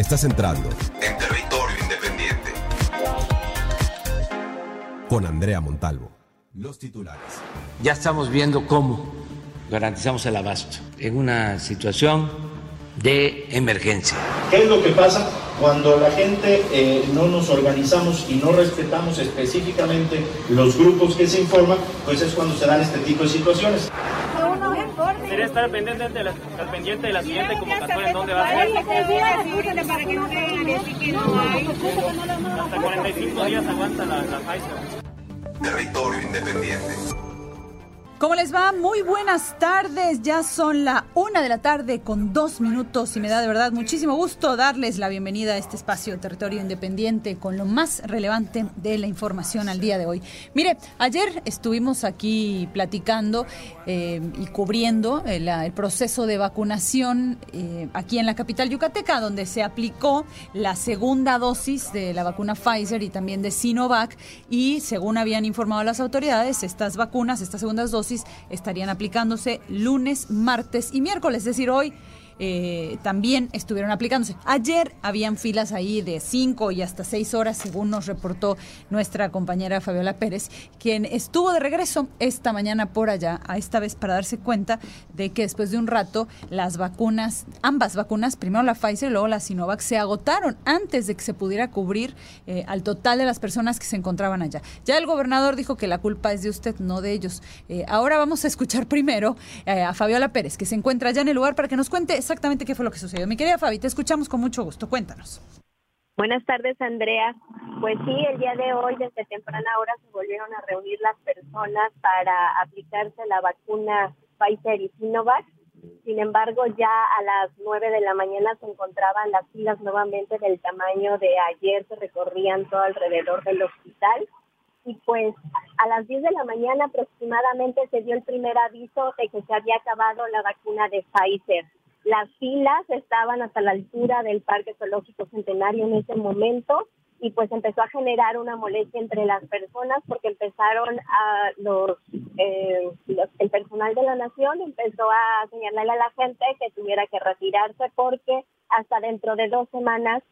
Estás entrando en territorio independiente. Con Andrea Montalvo. Los titulares. Ya estamos viendo cómo garantizamos el abasto en una situación de emergencia. ¿Qué es lo que pasa cuando la gente eh, no nos organizamos y no respetamos específicamente los grupos que se informan? Pues es cuando se dan este tipo de situaciones. Estar pendiente de la, estar pendiente de la siguiente convocatoria en dónde va a ser. Hasta 45 días aguanta la, la Pfizer. Territorio independiente. ¿Cómo les va? Muy buenas tardes. Ya son la una de la tarde con dos minutos y me da de verdad muchísimo gusto darles la bienvenida a este espacio Territorio Independiente con lo más relevante de la información al día de hoy. Mire, ayer estuvimos aquí platicando eh, y cubriendo el, el, proceso de vacunación eh, aquí en la capital yucateca, donde se aplicó la segunda dosis de la vacuna Pfizer y también de Sinovac y según habían informado las autoridades, estas vacunas, estas segundas dosis, estarían aplicándose lunes, martes y miércoles, es decir, hoy eh, también estuvieron aplicándose. Ayer habían filas ahí de cinco y hasta seis horas, según nos reportó nuestra compañera Fabiola Pérez, quien estuvo de regreso esta mañana por allá, a esta vez para darse cuenta de que después de un rato las vacunas, ambas vacunas, primero la Pfizer y luego la Sinovac, se agotaron antes de que se pudiera cubrir eh, al total de las personas que se encontraban allá. Ya el gobernador dijo que la culpa es de usted, no de ellos. Eh, ahora vamos a escuchar primero a Fabiola Pérez, que se encuentra allá en el lugar para que nos cuente exactamente qué fue lo que sucedió. Mi querida Fabi, te escuchamos con mucho gusto. Cuéntanos. Buenas tardes, Andrea. Pues sí, el día de hoy, desde temprana hora, se volvieron a reunir las personas para aplicarse la vacuna Pfizer y Sinovac. Sin embargo, ya a las nueve de la mañana se encontraban las filas nuevamente del tamaño de ayer, se recorrían todo alrededor del hospital. Y pues a las 10 de la mañana aproximadamente se dio el primer aviso de que se había acabado la vacuna de Pfizer. Las filas estaban hasta la altura del Parque Zoológico Centenario en ese momento y pues empezó a generar una molestia entre las personas porque empezaron a los, eh, el personal de la nación empezó a señalarle a la gente que tuviera que retirarse porque hasta dentro de dos semanas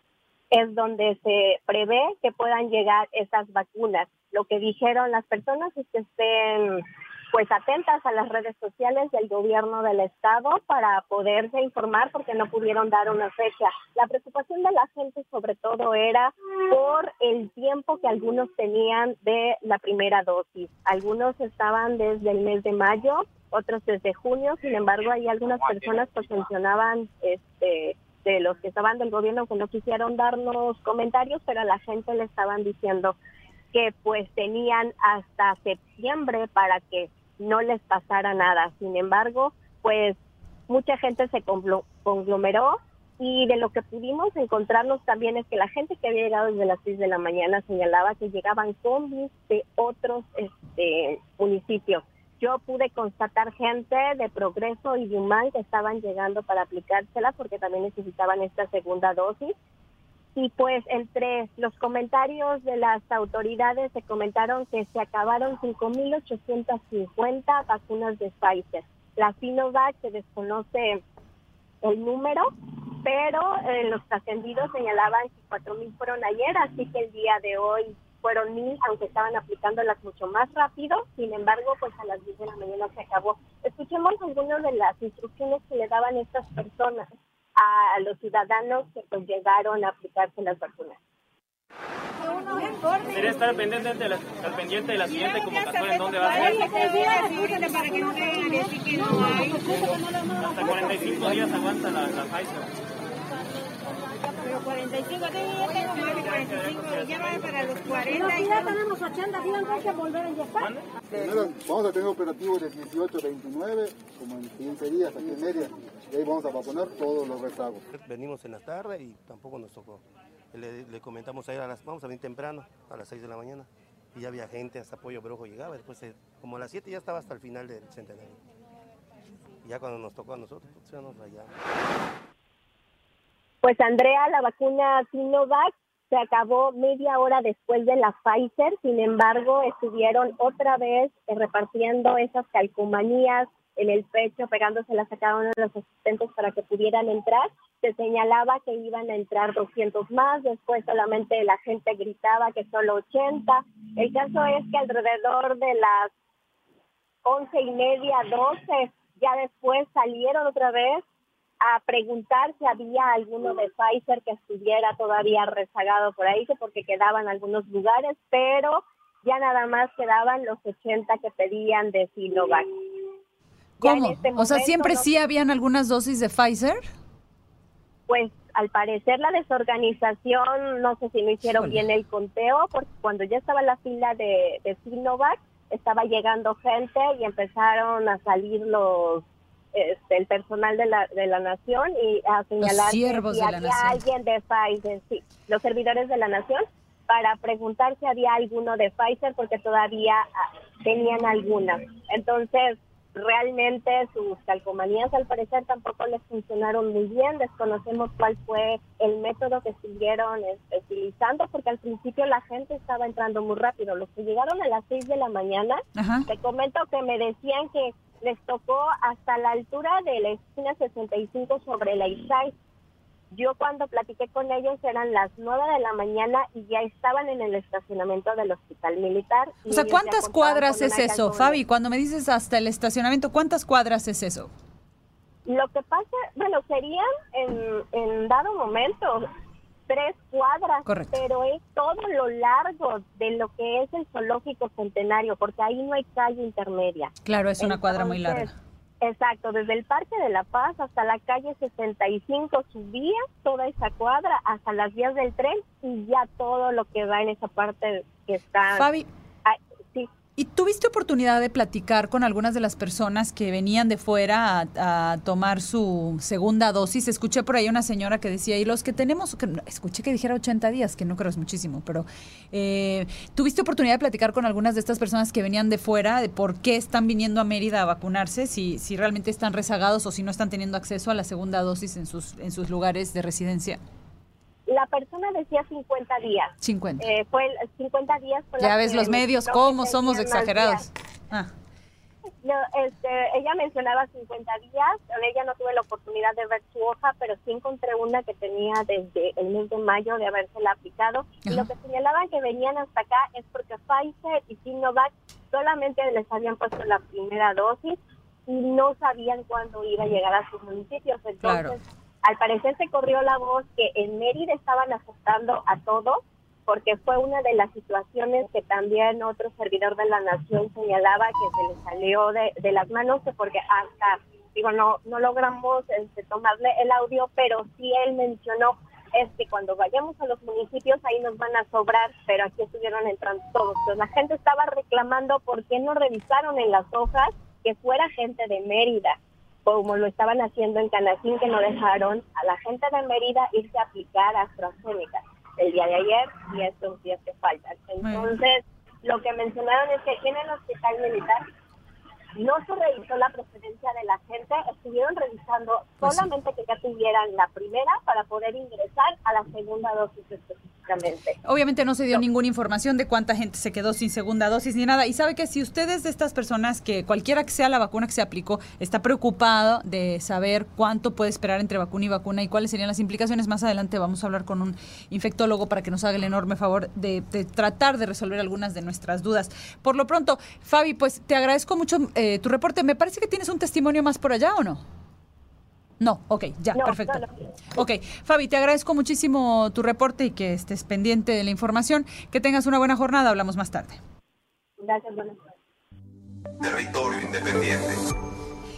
es donde se prevé que puedan llegar esas vacunas. Lo que dijeron las personas es que estén pues atentas a las redes sociales del gobierno del estado para poderse informar porque no pudieron dar una fecha. La preocupación de la gente sobre todo era por el tiempo que algunos tenían de la primera dosis. Algunos estaban desde el mes de mayo, otros desde junio, sin embargo hay algunas personas que mencionaban este de los que estaban del gobierno que no quisieron darnos comentarios, pero a la gente le estaban diciendo que pues tenían hasta septiembre para que no les pasara nada. Sin embargo, pues mucha gente se conglomeró y de lo que pudimos encontrarnos también es que la gente que había llegado desde las 6 de la mañana señalaba que llegaban combis de otros este, municipios. Yo pude constatar gente de Progreso y de Humán que estaban llegando para aplicársela porque también necesitaban esta segunda dosis y pues entre los comentarios de las autoridades se comentaron que se acabaron 5.850 vacunas de Pfizer. La Sinovac se desconoce el número, pero eh, los trascendidos señalaban que 4.000 fueron ayer, así que el día de hoy fueron 1.000, aunque estaban aplicándolas mucho más rápido. Sin embargo, pues a las 10 de la mañana se acabó. Escuchemos algunas de las instrucciones que le daban estas personas a los ciudadanos que pues llegaron a aplicarse las vacunas. Sería estar pendiente de la, estar pendiente de la siguiente convocatoria en dónde va a ser. Hasta 45 días aguanta la, la Pfizer. Pero 45, aquí ya tengo más de 45, ya va para los 40. ya tenemos 80, ¿sí hay que volver a inyectar? Vamos a tener operativo de 18 29, como en 15 días aquí en Mérida. Y ahí vamos a vacunar todos los rezagos. Venimos en la tarde y tampoco nos tocó. Le, le comentamos a él, a las, vamos a venir temprano, a las 6 de la mañana. Y ya había gente, hasta Pollo Brojo llegaba. Después, eh, como a las 7 ya estaba hasta el final del centenario. Y ya cuando nos tocó a nosotros, pues ya nos rayamos. Pues Andrea, la vacuna Sinovac se acabó media hora después de la Pfizer, sin embargo, estuvieron otra vez repartiendo esas calcomanías en el pecho, pegándoselas a cada uno de los asistentes para que pudieran entrar. Se señalaba que iban a entrar 200 más, después solamente la gente gritaba que solo 80. El caso es que alrededor de las once y media, 12, ya después salieron otra vez a preguntar si había alguno de Pfizer que estuviera todavía rezagado por ahí, porque quedaban algunos lugares, pero ya nada más quedaban los 80 que pedían de Sinovac. ¿Cómo? Este o sea, siempre sí habían algunas dosis de Pfizer. Pues al parecer la desorganización, no sé si no hicieron bien el conteo, porque cuando ya estaba la fila de, de Sinovac, estaba llegando gente y empezaron a salir los este, el personal de la, de la nación y a señalar si había alguien de Pfizer, sí, los servidores de la nación, para preguntar si había alguno de Pfizer porque todavía ah, tenían alguna. Entonces, realmente sus calcomanías al parecer tampoco les funcionaron muy bien. Desconocemos cuál fue el método que estuvieron este, utilizando porque al principio la gente estaba entrando muy rápido. Los que llegaron a las 6 de la mañana, te comento que me decían que les tocó hasta la altura de la esquina 65 sobre la Isai. Yo cuando platiqué con ellos eran las 9 de la mañana y ya estaban en el estacionamiento del hospital militar. O sea, ¿cuántas cuadras es eso, Fabi? Cuando me dices hasta el estacionamiento, ¿cuántas cuadras es eso? Lo que pasa, bueno, serían en, en dado momento tres cuadras, pero es todo lo largo de lo que es el zoológico centenario, porque ahí no hay calle intermedia. Claro, es una cuadra muy larga. Exacto, desde el Parque de la Paz hasta la calle 65 subía toda esa cuadra hasta las vías del tren y ya todo lo que va en esa parte que está... Fabi, ¿Y tuviste oportunidad de platicar con algunas de las personas que venían de fuera a, tomar su segunda dosis? Escuché por ahí una señora que decía, y los que tenemos, escuché que dijera 80 días, que no creo es muchísimo, pero eh, ¿tuviste oportunidad de platicar con algunas de estas personas que venían de fuera de por qué están viniendo a Mérida a vacunarse, si, si realmente están rezagados o si no están teniendo acceso a la segunda dosis en sus, en sus lugares de residencia? La persona decía 50 días. 50. Eh, fue 50 días. ya ves los medios, cómo somos exagerados. Ah. este, ella mencionaba 50 días, ella no tuve la oportunidad de ver su hoja, pero sí encontré una que tenía desde el mes de mayo de habérsela aplicado. Y lo que señalaban que venían hasta acá es porque Pfizer y Sinovac solamente les habían puesto la primera dosis y no sabían cuándo iba a llegar a sus municipios. Entonces, al parecer se corrió la voz que en Mérida estaban afectando a todos, porque fue una de las situaciones que también otro servidor de la nación señalaba que se le salió de, las manos, porque hasta, digo, no, no logramos este, tomarle el audio, pero sí él mencionó es que cuando vayamos a los municipios ahí nos van a sobrar, pero aquí estuvieron entrando todos. La gente estaba reclamando por qué no revisaron en las hojas que fuera gente de Mérida como lo estaban haciendo en Canacín, que no dejaron a la gente de Mérida irse a aplicar AstraZeneca el día de ayer y estos días que faltan. Entonces, lo que mencionaron es que en el hospital militar no se revisó la procedencia de la gente, estuvieron revisando pues solamente que ya tuvieran la primera para poder ingresar a la segunda dosis Obviamente no se dio ninguna información de cuánta gente se quedó sin segunda dosis ni nada. Y sabe que si ustedes de estas personas, que cualquiera que sea la vacuna que se aplicó, está preocupado de saber cuánto puede esperar entre vacuna y vacuna y cuáles serían las implicaciones, más adelante vamos a hablar con un infectólogo para que nos haga el enorme favor de, tratar de resolver algunas de nuestras dudas. Por lo pronto, Fabi, pues te agradezco mucho eh, tu reporte. Me parece que tienes un testimonio más por allá o no? No, ok, ya, perfecto. Ok, Fabi, te agradezco muchísimo tu reporte y que estés pendiente de la información. Que tengas una buena jornada, hablamos más tarde. Gracias, buenas Territorio Independiente.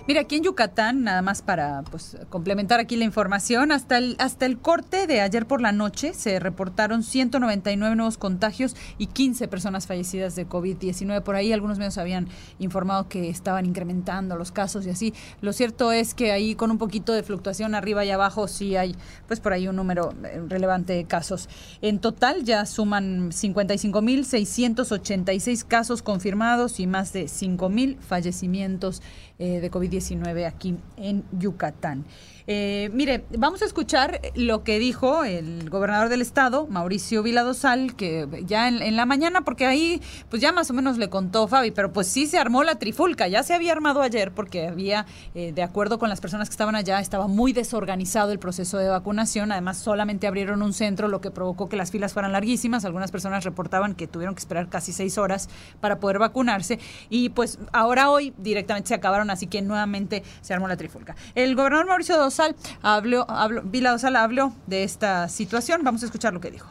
Mira, aquí en Yucatán, nada más para pues, complementar aquí la información, hasta el, hasta el corte de ayer por la noche se reportaron 199 nuevos contagios y 15 personas fallecidas de COVID-19. Por ahí algunos medios habían informado que estaban incrementando los casos y así. Lo cierto es que ahí con un poquito de fluctuación arriba y abajo sí hay pues por ahí un número eh, relevante de casos. En total ya suman 55.686 casos confirmados y más de 5.000 fallecimientos eh, de COVID COVID-19 aquí en Yucatán. Eh, mire, vamos a escuchar lo que dijo el gobernador del estado, Mauricio Viladosal, que ya en, la mañana, porque ahí pues ya más o menos le contó Fabi, pero pues sí se armó la trifulca, ya se había armado ayer porque había, eh, de acuerdo con las personas que estaban allá, estaba muy desorganizado el proceso de vacunación, además solamente abrieron un centro, lo que provocó que las filas fueran larguísimas, algunas personas reportaban que tuvieron que esperar casi seis horas para poder vacunarse y pues ahora hoy directamente se acabaron, así que nuevamente se armó la trifulca. El gobernador Mauricio Dosal habló, habló, Vila Dosal habló de esta situación. Vamos a escuchar lo que dijo.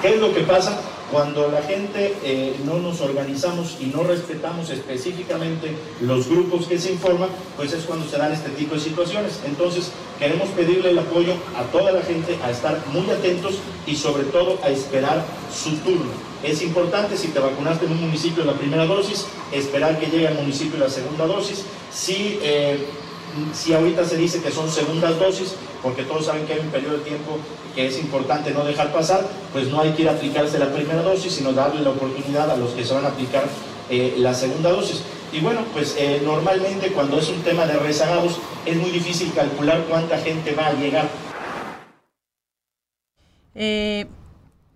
¿Qué es lo que pasa cuando la gente eh, no nos organizamos y no respetamos específicamente los grupos que se informan? Pues es cuando se dan este tipo de situaciones. Entonces, queremos pedirle el apoyo a toda la gente a estar muy atentos y sobre todo a esperar su turno. Es importante si te vacunaste en un municipio la primera dosis, esperar que llegue al municipio la segunda dosis. Si eh, si ahorita se dice que son segundas dosis, porque todos saben que hay un periodo de tiempo que es importante no dejar pasar, pues no hay que ir a aplicarse la primera dosis, sino darle la oportunidad a los que se van a aplicar eh, la segunda dosis. Y bueno, pues eh, normalmente cuando es un tema de rezagados es muy difícil calcular cuánta gente va a llegar. Eh,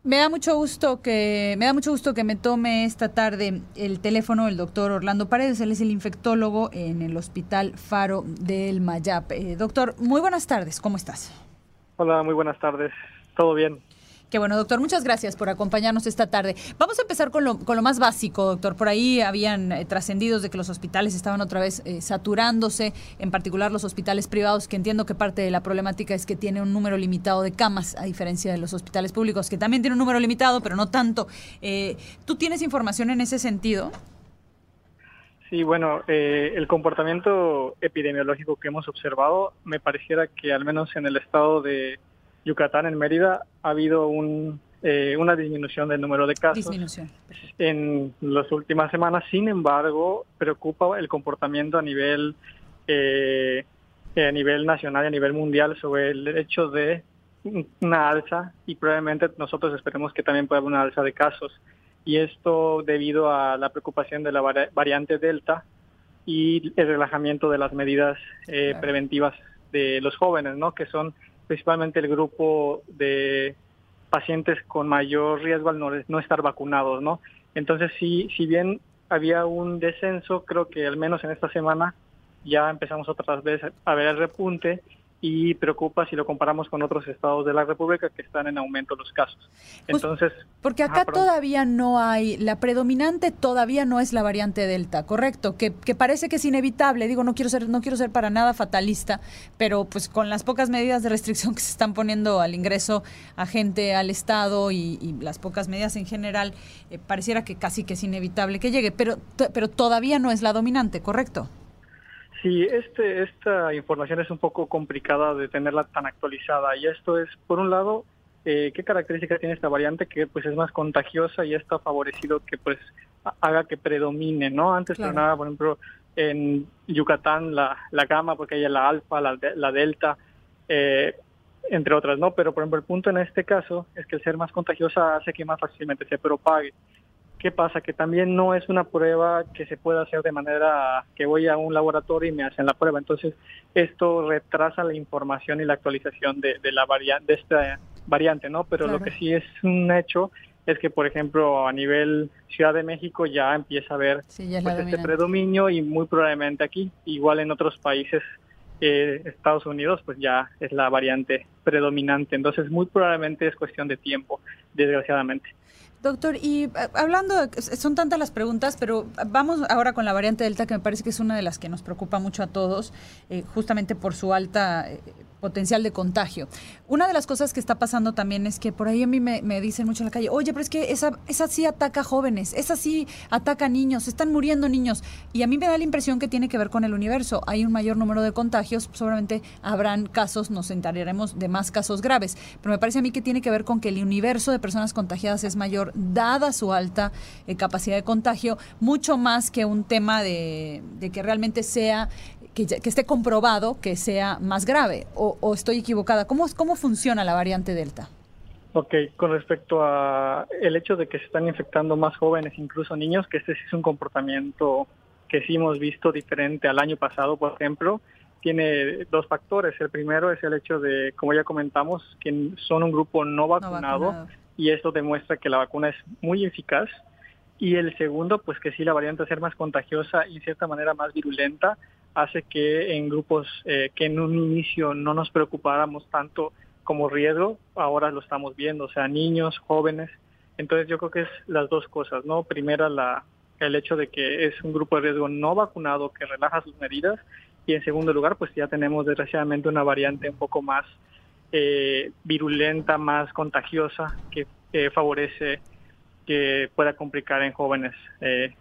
me da mucho gusto que me da mucho gusto que me tome esta tarde el teléfono el doctor Orlando Paredes. Él es el infectólogo en el Hospital Faro del Mayap. Eh, doctor, muy buenas tardes. ¿Cómo estás? Hola, muy buenas tardes. ¿Todo bien? Qué bueno, doctor. Muchas gracias por acompañarnos esta tarde. Vamos a empezar con lo, con lo más básico, doctor. Por ahí habían eh, trascendidos de que los hospitales estaban otra vez eh, saturándose, en particular los hospitales privados, que entiendo que parte de la problemática es que tiene un número limitado de camas, a diferencia de los hospitales públicos, que también tienen un número limitado, pero no tanto. Eh, ¿Tú tienes información en ese sentido? Sí, bueno, el comportamiento epidemiológico que hemos observado me pareciera que al menos en el estado de Yucatán, en Mérida, ha habido un, eh, una disminución del número de casos en las últimas semanas. Sin embargo, preocupa el comportamiento a nivel eh, a nivel nacional y a nivel mundial sobre el hecho de una alza y probablemente nosotros esperemos que también pueda haber una alza de casos. Y esto debido a la preocupación de la variante Delta y el relajamiento de las medidas eh, preventivas de los jóvenes, ¿no? Que son principalmente el grupo de pacientes con mayor riesgo al no, estar vacunados, ¿no? Entonces, sí, si bien había un descenso, creo que al menos en esta semana ya empezamos otras veces a ver el repunte y preocupa si lo comparamos con otros estados de la República que están en aumento los casos. Entonces, porque acá todavía no hay, la predominante todavía no es la variante Delta, correcto, que, que, parece que es inevitable. Digo, no quiero ser, no quiero ser para nada fatalista, pero pues con las pocas medidas de restricción que se están poniendo al ingreso a gente al estado y, las pocas medidas en general, eh, pareciera que casi que es inevitable que llegue, pero, pero todavía no es la dominante, correcto. Sí, este, esta información es un poco complicada de tenerla tan actualizada y esto es, por un lado, eh, qué características tiene esta variante que pues es más contagiosa y esto ha favorecido que pues haga que predomine, ¿no? Antes pero nada, por ejemplo, en Yucatán la, la gama, porque hay la alfa, la, la delta, eh, entre otras, ¿no? Pero por ejemplo el punto en este caso es que el ser más contagiosa hace que más fácilmente se propague. ¿Qué pasa? Que también no es una prueba que se pueda hacer de manera que voy a un laboratorio y me hacen la prueba. Entonces, esto retrasa la información y la actualización de, la variante, de esta variante, ¿no? Pero lo que sí es un hecho es que, por ejemplo, a nivel Ciudad de México ya empieza a haber pues, este predominio y muy probablemente aquí, igual en otros países, eh, Estados Unidos, pues ya es la variante predominante. Entonces, muy probablemente es cuestión de tiempo, desgraciadamente. Doctor, y eh, hablando, son tantas las preguntas, pero vamos ahora con la variante Delta, que me parece que es una de las que nos preocupa mucho a todos, eh, justamente por su alta eh, potencial de contagio. Una de las cosas que está pasando también es que por ahí a mí me, dicen mucho en la calle, oye, pero es que esa, esa sí ataca jóvenes, esa sí ataca niños, están muriendo niños. Y a mí me da la impresión que tiene que ver con el universo. Hay un mayor número de contagios, seguramente habrán casos, nos enteraremos de más casos graves, pero me parece a mí que tiene que ver con que el universo de personas contagiadas es mayor, dada su alta eh, capacidad de contagio, mucho más que un tema de, de que realmente sea que, esté comprobado que sea más grave o, estoy equivocada. ¿Cómo, ¿Cómo funciona la variante Delta? Ok, con respecto a el hecho de que se están infectando más jóvenes, incluso niños, que este sí es un comportamiento que sí hemos visto diferente al año pasado, por ejemplo, tiene dos factores. El primero es el hecho de, como ya comentamos, que son un grupo no vacunado, y esto demuestra que la vacuna es muy eficaz. Y el segundo, pues que sí, la variante a ser más contagiosa y en cierta manera más virulenta, hace que en grupos eh, que en un inicio no nos preocupáramos tanto como riesgo, ahora lo estamos viendo, o sea, niños, jóvenes. Entonces yo creo que es las dos cosas, ¿no? Primera, la, el hecho de que es un grupo de riesgo no vacunado que relaja sus medidas y en segundo lugar, pues ya tenemos desgraciadamente una variante un poco más eh, virulenta, más contagiosa, que favorece que pueda complicar en jóvenes eh,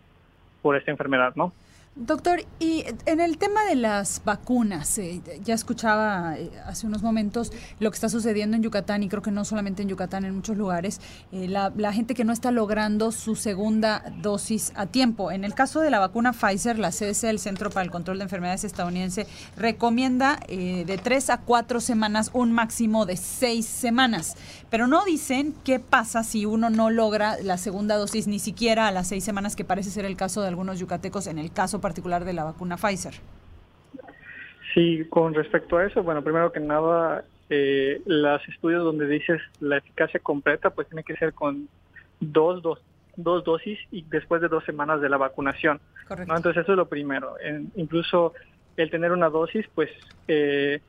por esta enfermedad, ¿no? Doctor, y en el tema de las vacunas, eh, ya escuchaba eh, hace unos momentos lo que está sucediendo en Yucatán y creo que no solamente en Yucatán, en muchos lugares, eh, la, gente que no está logrando su segunda dosis a tiempo. En el caso de la vacuna Pfizer, la CDC, el Centro para el Control de Enfermedades estadounidense, recomienda de tres a cuatro semanas, un máximo de seis semanas, pero no dicen qué pasa si uno no logra la segunda dosis ni siquiera a las seis semanas, que parece ser el caso de algunos yucatecos en el caso particular de la vacuna Pfizer. Sí, con respecto a eso, bueno, primero que nada, eh, los estudios donde dices la eficacia completa, pues tiene que ser con dos, dos, dos dosis y después de dos semanas de la vacunación. Correcto. Entonces eso es lo primero. incluso el tener una dosis, pues eh,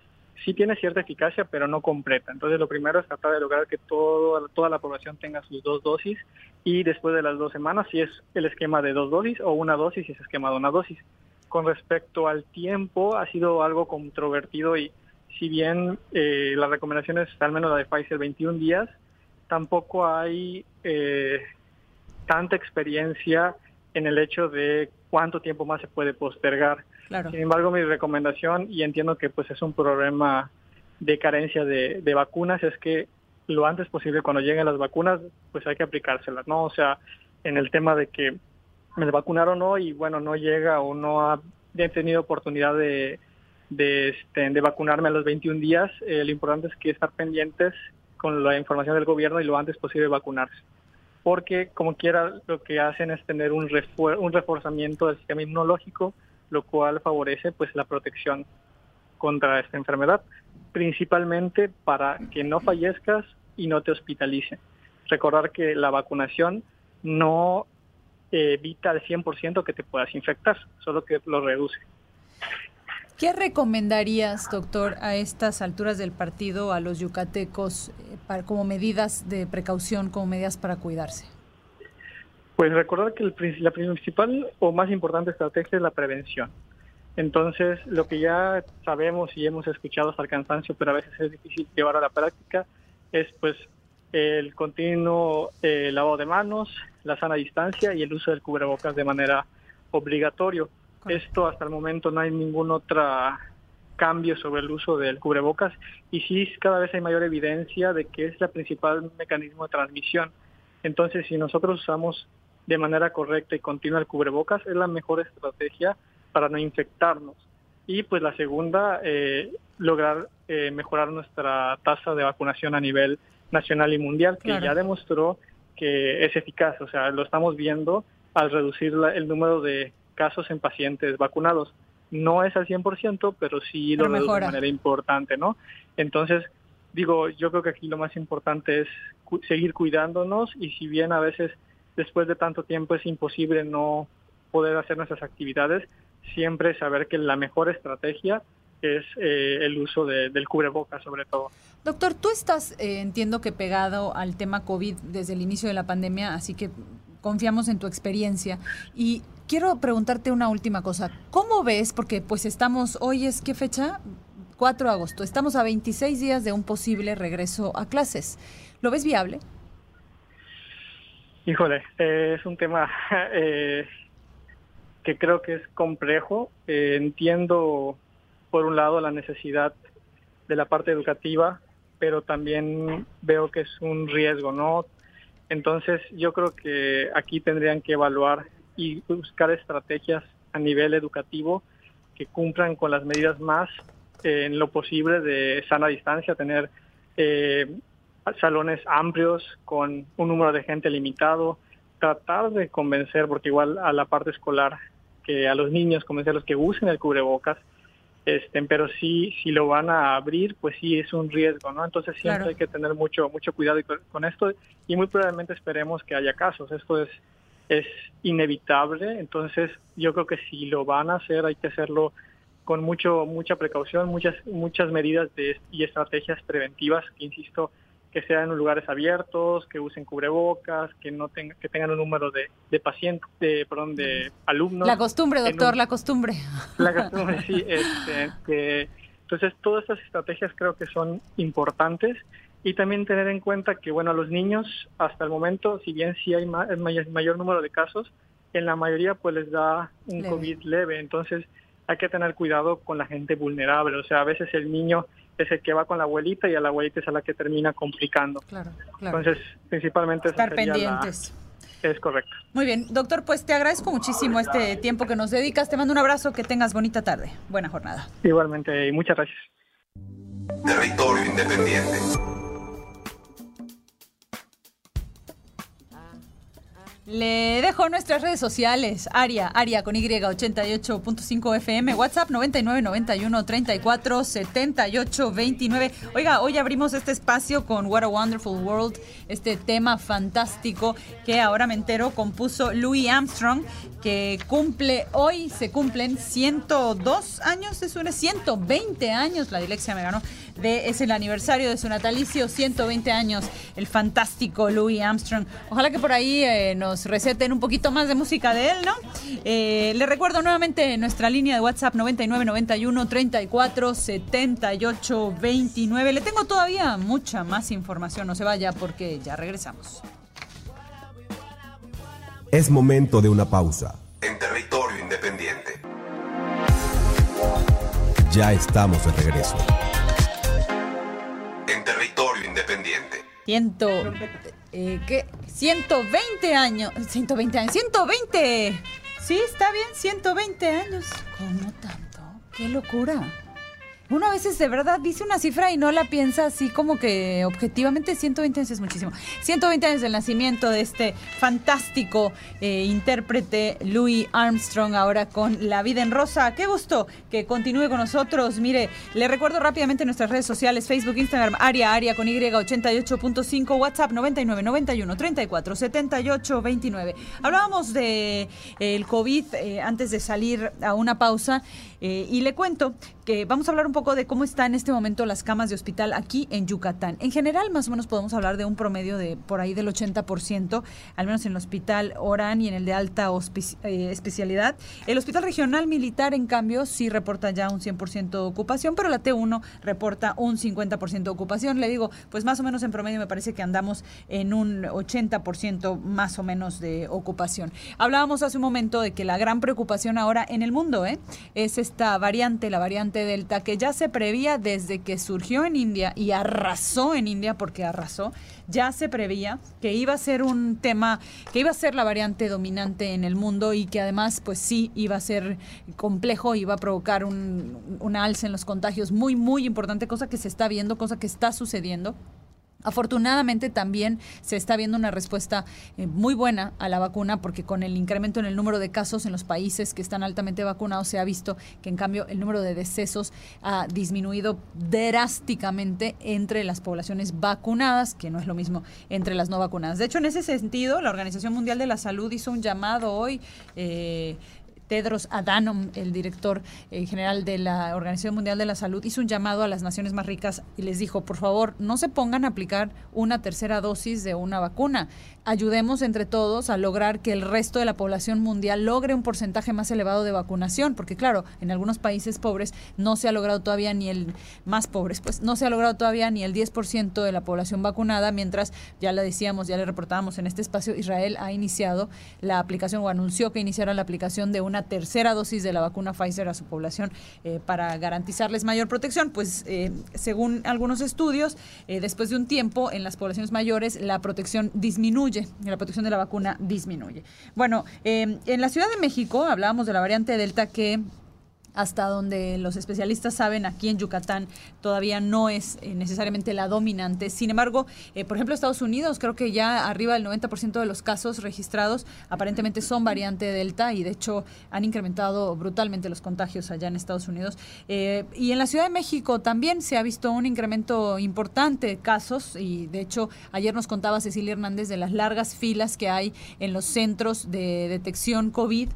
sí tiene cierta eficacia, pero no completa. Entonces lo primero es tratar de lograr que todo, toda la población tenga sus dos dosis y después de las dos semanas si es el esquema de dos dosis o una dosis si es esquema de una dosis. Con respecto al tiempo ha sido algo controvertido y si bien eh, las recomendaciones, al menos la de Pfizer, 21 días, tampoco hay eh, tanta experiencia en el hecho de cuánto tiempo más se puede postergar. Sin embargo, mi recomendación, y entiendo que pues es un problema de carencia de, vacunas, es que lo antes posible cuando lleguen las vacunas, pues hay que aplicárselas, ¿no? O sea, en el tema de que me vacunaron no y bueno, no llega o no ha tenido oportunidad de, de, este, de vacunarme a los 21 días, eh, lo importante es que estar pendientes con la información del gobierno y lo antes posible vacunarse. Porque como quiera, lo que hacen es tener un, un reforzamiento del sistema inmunológico, lo cual favorece pues la protección contra esta enfermedad, principalmente para que no fallezcas y no te hospitalicen. Recordar que la vacunación no evita al 100% que te puedas infectar, solo que lo reduce. ¿Qué recomendarías, doctor, a estas alturas del partido a los yucatecos eh, como medidas de precaución, como medidas para cuidarse? Pues recordar que la principal o más importante estrategia es la prevención. Entonces, lo que ya sabemos y hemos escuchado hasta el cansancio, pero a veces es difícil llevar a la práctica, es pues el continuo eh, lavado de manos, la sana distancia y el uso del cubrebocas de manera obligatorio. Esto hasta el momento no hay ningún otro cambio sobre el uso del cubrebocas y sí cada vez hay mayor evidencia de que es el principal mecanismo de transmisión. Entonces, si nosotros usamos de manera correcta y continua el cubrebocas es la mejor estrategia para no infectarnos. Y pues la segunda, eh, lograr eh, mejorar nuestra tasa de vacunación a nivel nacional y mundial, que ya demostró que es eficaz. O sea, lo estamos viendo al reducir el número de casos en pacientes vacunados. No es al 100%, pero sí lo reduce de manera importante, ¿no? Entonces, digo, yo creo que aquí lo más importante es seguir cuidándonos y si bien a veces después de tanto tiempo es imposible no poder hacer nuestras actividades, siempre saber que la mejor estrategia es eh, el uso del cubrebocas sobre todo. Doctor, tú estás, eh, entiendo que pegado al tema COVID desde el inicio de la pandemia, así que confiamos en tu experiencia. Y quiero preguntarte una última cosa. ¿Cómo ves? Porque pues estamos, hoy es qué fecha? 4 de agosto. Estamos a 26 días de un posible regreso a clases. ¿Lo ves viable? Híjole, eh, es un tema eh, que creo que es complejo. Eh, entiendo, por un lado, la necesidad de la parte educativa, pero también veo que es un riesgo, ¿no? Entonces, yo creo que aquí tendrían que evaluar y buscar estrategias a nivel educativo que cumplan con las medidas más en lo posible de sana distancia, tener salones amplios con un número de gente limitado, tratar de convencer, porque igual a la parte escolar que a los niños convencerlos que usen el cubrebocas, este, pero sí, si lo van a abrir, pues sí es un riesgo, ¿no? Entonces siempre hay que tener mucho, mucho cuidado con esto y muy probablemente esperemos que haya casos. Esto es, es inevitable, entonces yo creo que si lo van a hacer hay que hacerlo con mucho, mucha precaución, muchas, muchas medidas de, y estrategias preventivas, que insisto, que sean en lugares abiertos, que usen cubrebocas, que no tengan, que tengan un número de, de pacientes, de, perdón, de alumnos. La costumbre, doctor, la costumbre. La costumbre, sí. Este, que, entonces, todas estas estrategias creo que son importantes y también tener en cuenta que, bueno, a los niños, hasta el momento, si bien sí hay mayor número de casos, en la mayoría pues les da un COVID leve, entonces hay que tener cuidado con la gente vulnerable, o sea, a veces el niño es el que va con la abuelita y a la abuelita es a la que termina complicando. Claro, claro. Entonces, principalmente... Estar pendientes. Es correcto. Muy bien, doctor, pues te agradezco muchísimo este tiempo que nos dedicas. Te mando un abrazo, que tengas bonita tarde. Buena jornada. Igualmente, y muchas gracias. Territorio Independiente. Le dejo nuestras redes sociales, Aria, Aria con Y 88.5 FM, WhatsApp 9991 34 78 29. Oiga, hoy abrimos este espacio con What a Wonderful World, este tema fantástico que ahora me entero compuso Louis Armstrong, que cumple, hoy se cumplen 102 años, es una 120 años, la dilexia me ganó, de, es el aniversario de su natalicio, 120 años, el fantástico Louis Armstrong. Ojalá que por ahí eh, nos receten un poquito más de música de él, ¿no? Eh, le recuerdo nuevamente nuestra línea de WhatsApp 9991 34 78 29. Le tengo todavía mucha más información, no se vaya porque ya regresamos. Es momento de una pausa. En territorio independiente. Ya estamos de regreso. Independiente. Ciento, eh, ¿qué? 120 años. 120 años. 120. Sí, está bien, 120 años. ¿Cómo tanto? ¡Qué locura! Uno a veces de verdad dice una cifra y no la piensa así como que objetivamente 120 años es muchísimo. 120 años del nacimiento de este fantástico eh, intérprete Louis Armstrong ahora con La vida en rosa. Qué gusto que continúe con nosotros. Mire, le recuerdo rápidamente nuestras redes sociales, Facebook, Instagram, Aria, Aria con Y 88.5, WhatsApp 99 91 34 78 29. Hablábamos de eh, el COVID eh, antes de salir a una pausa y le cuento que vamos a hablar un poco de cómo están en este momento las camas de hospital aquí en Yucatán. En general, más o menos podemos hablar de un promedio de por ahí del 80%, al menos en el hospital Orán y en el de alta eh, especialidad. El hospital regional militar, en cambio, sí reporta ya un 100% de ocupación, pero la T1 reporta un 50% de ocupación. Le digo, pues más o menos en promedio me parece que andamos en un 80% más o menos de ocupación. Hablábamos hace un momento de que la gran preocupación ahora en el mundo ¿eh? es esta variante, la variante Delta, que ya se prevía desde que surgió en India y arrasó en India porque arrasó, ya se prevía que iba a ser un tema, que iba a ser la variante dominante en el mundo y que además pues sí iba a ser complejo, iba a provocar un, un alza en los contagios muy, muy importante, cosa que se está viendo, cosa que está sucediendo. Afortunadamente también se está viendo una respuesta eh, muy buena a la vacuna porque con el incremento en el número de casos en los países que están altamente vacunados se ha visto que en cambio el número de decesos ha disminuido drásticamente entre las poblaciones vacunadas, que no es lo mismo entre las no vacunadas. De hecho, en ese sentido, la Organización Mundial de la Salud hizo un llamado hoy. Eh, Tedros Adhanom, el director eh, general de la Organización Mundial de la Salud, hizo un llamado a las naciones más ricas y les dijo, por favor, no se pongan a aplicar una tercera dosis de una vacuna. Ayudemos entre todos a lograr que el resto de la población mundial logre un porcentaje más elevado de vacunación, porque claro, en algunos países pobres no se ha logrado todavía ni el más pobres, pues no se ha logrado todavía ni el 10% de la población vacunada, mientras ya le decíamos, ya le reportábamos en este espacio, Israel ha iniciado la aplicación o anunció que iniciara la aplicación de una una tercera dosis de la vacuna Pfizer a su población eh, para garantizarles mayor protección. Pues eh, según algunos estudios, eh, después de un tiempo en las poblaciones mayores la protección disminuye, la protección de la vacuna disminuye. Bueno, en la Ciudad de México hablábamos de la variante Delta que hasta donde los especialistas saben, aquí en Yucatán todavía no es eh, necesariamente la dominante. Sin embargo, eh, por ejemplo, Estados Unidos, creo que ya arriba del 90% de los casos registrados aparentemente son variante Delta y de hecho han incrementado brutalmente los contagios allá en Estados Unidos. Eh, y en la Ciudad de México también se ha visto un incremento importante de casos y de hecho ayer nos contaba Cecilia Hernández de las largas filas que hay en los centros de detección COVID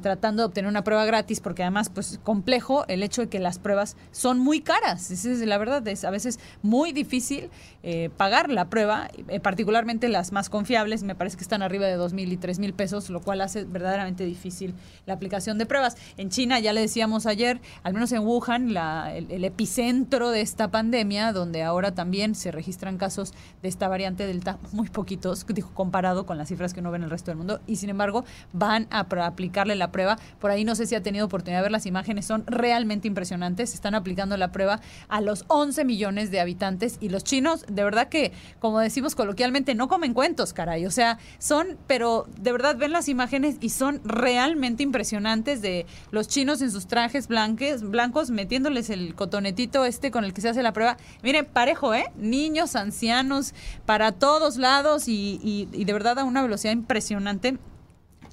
tratando de obtener una prueba gratis porque además pues complejo el hecho de que las pruebas son muy caras. Esa es la verdad, es a veces muy difícil eh, pagar la prueba, eh, particularmente las más confiables, me parece que están arriba de dos mil y tres mil pesos, lo cual hace verdaderamente difícil la aplicación de pruebas. En China, ya le decíamos ayer, al menos en Wuhan, el, epicentro de esta pandemia, donde ahora también se registran casos de esta variante Delta, muy poquitos, dijo, comparado con las cifras que uno ve en el resto del mundo, y sin embargo van a aplicarle la prueba. Por ahí no sé si ha tenido oportunidad de ver las imágenes son realmente impresionantes. Están aplicando la prueba a los 11 millones de habitantes y los chinos, de verdad que, como decimos coloquialmente, no comen cuentos, caray. O sea, son, pero de verdad ven las imágenes y son realmente impresionantes de los chinos en sus trajes blancos, blancos metiéndoles el cotonetito este con el que se hace la prueba. Miren, parejo, ¿eh? Niños, ancianos, para todos lados y, y de verdad a una velocidad impresionante.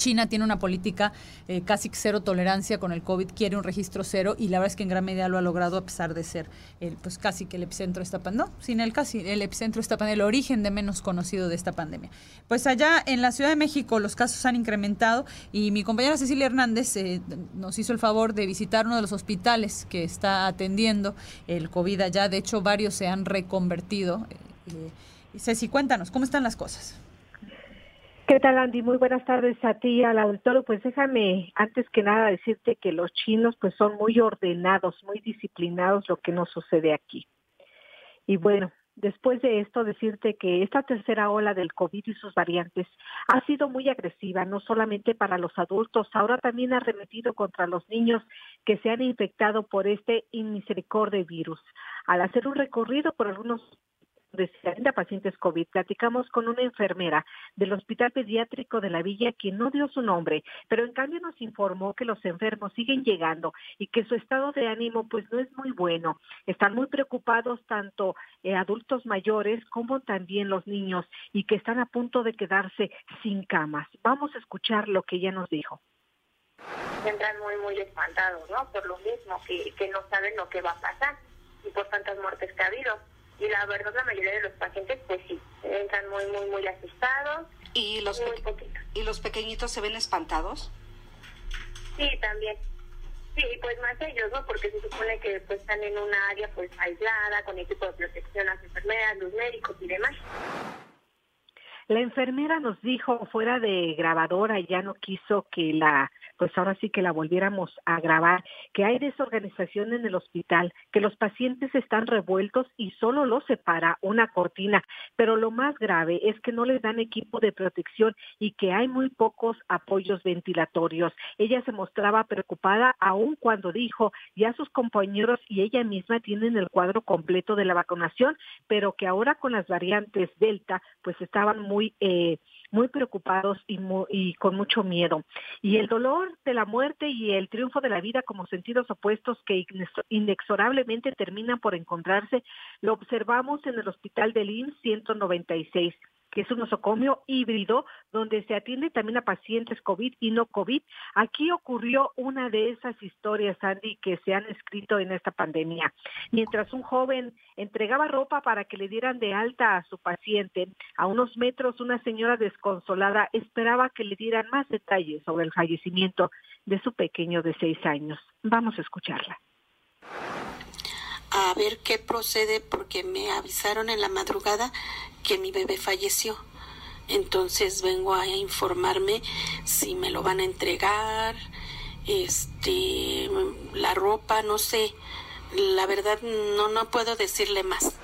China tiene una política eh, casi cero tolerancia con el COVID, quiere un registro cero y la verdad es que en gran medida lo ha logrado a pesar de ser el, pues casi que el epicentro de esta pandemia, no, sin el casi, el epicentro de pandemia, el origen de menos conocido de esta pandemia. Pues allá en la Ciudad de México los casos han incrementado y mi compañera Cecilia Hernández eh, nos hizo el favor de visitar uno de los hospitales que está atendiendo el COVID allá, de hecho varios se han reconvertido. Eh, Ceci, cuéntanos, ¿cómo están las cosas? ¿Qué tal, Andy? Muy buenas tardes a ti al auditorio. Pues déjame, antes que nada, decirte que los chinos pues son muy ordenados, muy disciplinados, lo que no sucede aquí. Y bueno, después de esto, decirte que esta tercera ola del COVID y sus variantes ha sido muy agresiva, no solamente para los adultos, ahora también ha remetido contra los niños que se han infectado por este inmisericordia virus. Al hacer un recorrido por algunos de 70 pacientes COVID. Platicamos con una enfermera del Hospital Pediátrico de la Villa, quien no dio su nombre, pero en cambio nos informó que los enfermos siguen llegando y que su estado de ánimo pues no es muy bueno. Están muy preocupados tanto eh, adultos mayores como también los niños y que están a punto de quedarse sin camas. Vamos a escuchar lo que ella nos dijo entran muy muy espantados, ¿no? Por lo mismo que, que no saben lo que va a pasar y por tantas muertes que ha habido y la verdad la mayoría de los pacientes pues sí, entran muy, muy, muy asustados. ¿Y los, ¿Y los pequeñitos se ven espantados? Sí, también. Sí, pues más ellos, ¿no? Porque se supone que pues están en una área pues aislada, con equipo de protección a las enfermeras, los médicos y demás. La enfermera nos dijo fuera de grabadora, ya no quiso que la pues ahora sí que la volviéramos a grabar, que hay desorganización en el hospital, que los pacientes están revueltos y solo los separa una cortina, pero lo más grave es que no les dan equipo de protección y que hay muy pocos apoyos ventilatorios. Ella se mostraba preocupada aún cuando dijo ya sus compañeros y ella misma tienen el cuadro completo de la vacunación, pero que ahora con las variantes Delta pues estaban muy eh, muy preocupados y, y con mucho miedo. Y el dolor de la muerte y el triunfo de la vida como sentidos opuestos que inexorablemente terminan por encontrarse, lo observamos en el hospital del IMSS 196 que es un nosocomio híbrido donde se atiende también a pacientes COVID y no COVID. Aquí ocurrió una de esas historias, Andy, que se han escrito en esta pandemia. Mientras un joven entregaba ropa para que le dieran de alta a su paciente, a unos metros una señora desconsolada esperaba que le dieran más detalles sobre el fallecimiento de su pequeño de seis años. Vamos a escucharla a ver qué procede porque me avisaron en la madrugada que mi bebé falleció. Entonces vengo a informarme si me lo van a entregar, este, la ropa, no sé. La verdad no no puedo decirle más.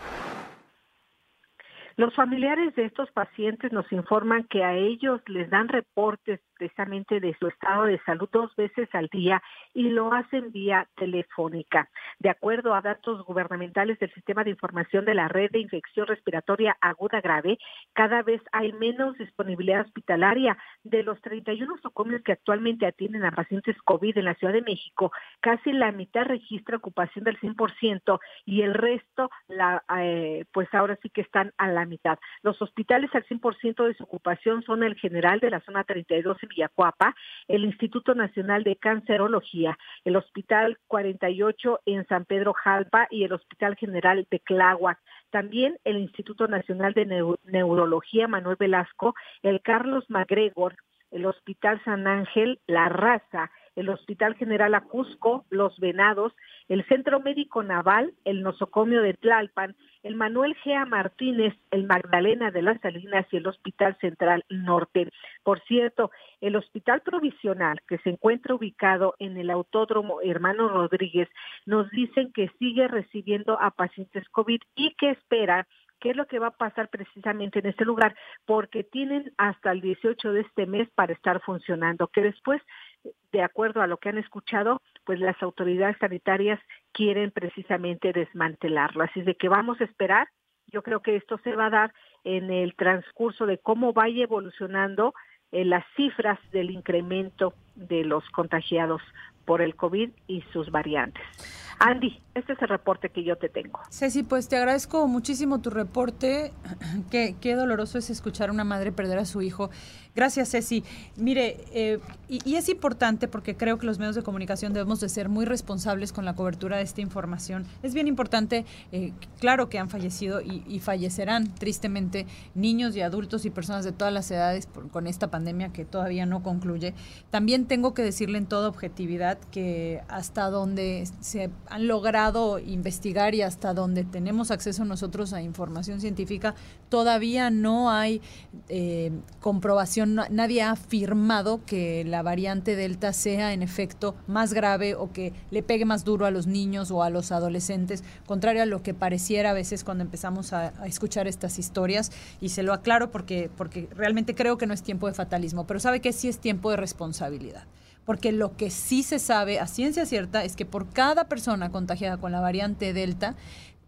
Los familiares de estos pacientes nos informan que a ellos les dan reportes precisamente de su estado de salud dos veces al día y lo hacen vía telefónica. De acuerdo a datos gubernamentales del Sistema de Información de la Red de Infección Respiratoria Aguda Grave, cada vez hay menos disponibilidad hospitalaria. De los 31 nosocomios que actualmente atienden a pacientes COVID en la Ciudad de México, casi la mitad registra ocupación del 100% y el resto, la, eh, pues ahora sí que están a la mitad. Los hospitales al 100% de su ocupación son el General de la Zona 32 en Villacuapa, el Instituto Nacional de Cancerología, el Hospital 48 en San Pedro Jalpa y el Hospital General de Cláhuac. También el Instituto Nacional de Neurología Manuel Velasco, el Carlos MacGregor, el Hospital San Ángel, La Raza, el Hospital General Acusco, Los Venados, el Centro Médico Naval, el Nosocomio de Tlalpan, el Manuel Gea Martínez, el Magdalena de las Salinas y el Hospital Central Norte. Por cierto, el Hospital Provisional, que se encuentra ubicado en el Autódromo Hermano Rodríguez, nos dicen que sigue recibiendo a pacientes COVID y que espera qué es lo que va a pasar precisamente en este lugar, porque tienen hasta el 18 de este mes para estar funcionando, que después, de acuerdo a lo que han escuchado, pues las autoridades sanitarias quieren precisamente desmantelarlo. Así de que vamos a esperar. Yo creo que esto se va a dar en el transcurso de cómo vaya evolucionando eh, las cifras del incremento de los contagiados por el COVID y sus variantes. Andy, este es el reporte que yo te tengo. Ceci, pues te agradezco muchísimo tu reporte. Qué, qué doloroso es escuchar a una madre perder a su hijo. Gracias, Ceci. Mire, eh, y, es importante porque creo que los medios de comunicación debemos de ser muy responsables con la cobertura de esta información. Es bien importante, eh, claro que han fallecido y, fallecerán tristemente niños y adultos y personas de todas las edades con esta pandemia que todavía no concluye. También tengo que decirle en toda objetividad que hasta donde se han logrado investigar y hasta donde tenemos acceso nosotros a información científica, todavía no hay eh, comprobación, nadie ha afirmado que la variante Delta sea en efecto más grave o que le pegue más duro a los niños o a los adolescentes, contrario a lo que pareciera a veces cuando empezamos a, a escuchar estas historias. Y se lo aclaro porque, porque realmente creo que no es tiempo de fatalismo, pero sabe que sí es tiempo de responsabilidad porque lo que sí se sabe a ciencia cierta es que por cada persona contagiada con la variante Delta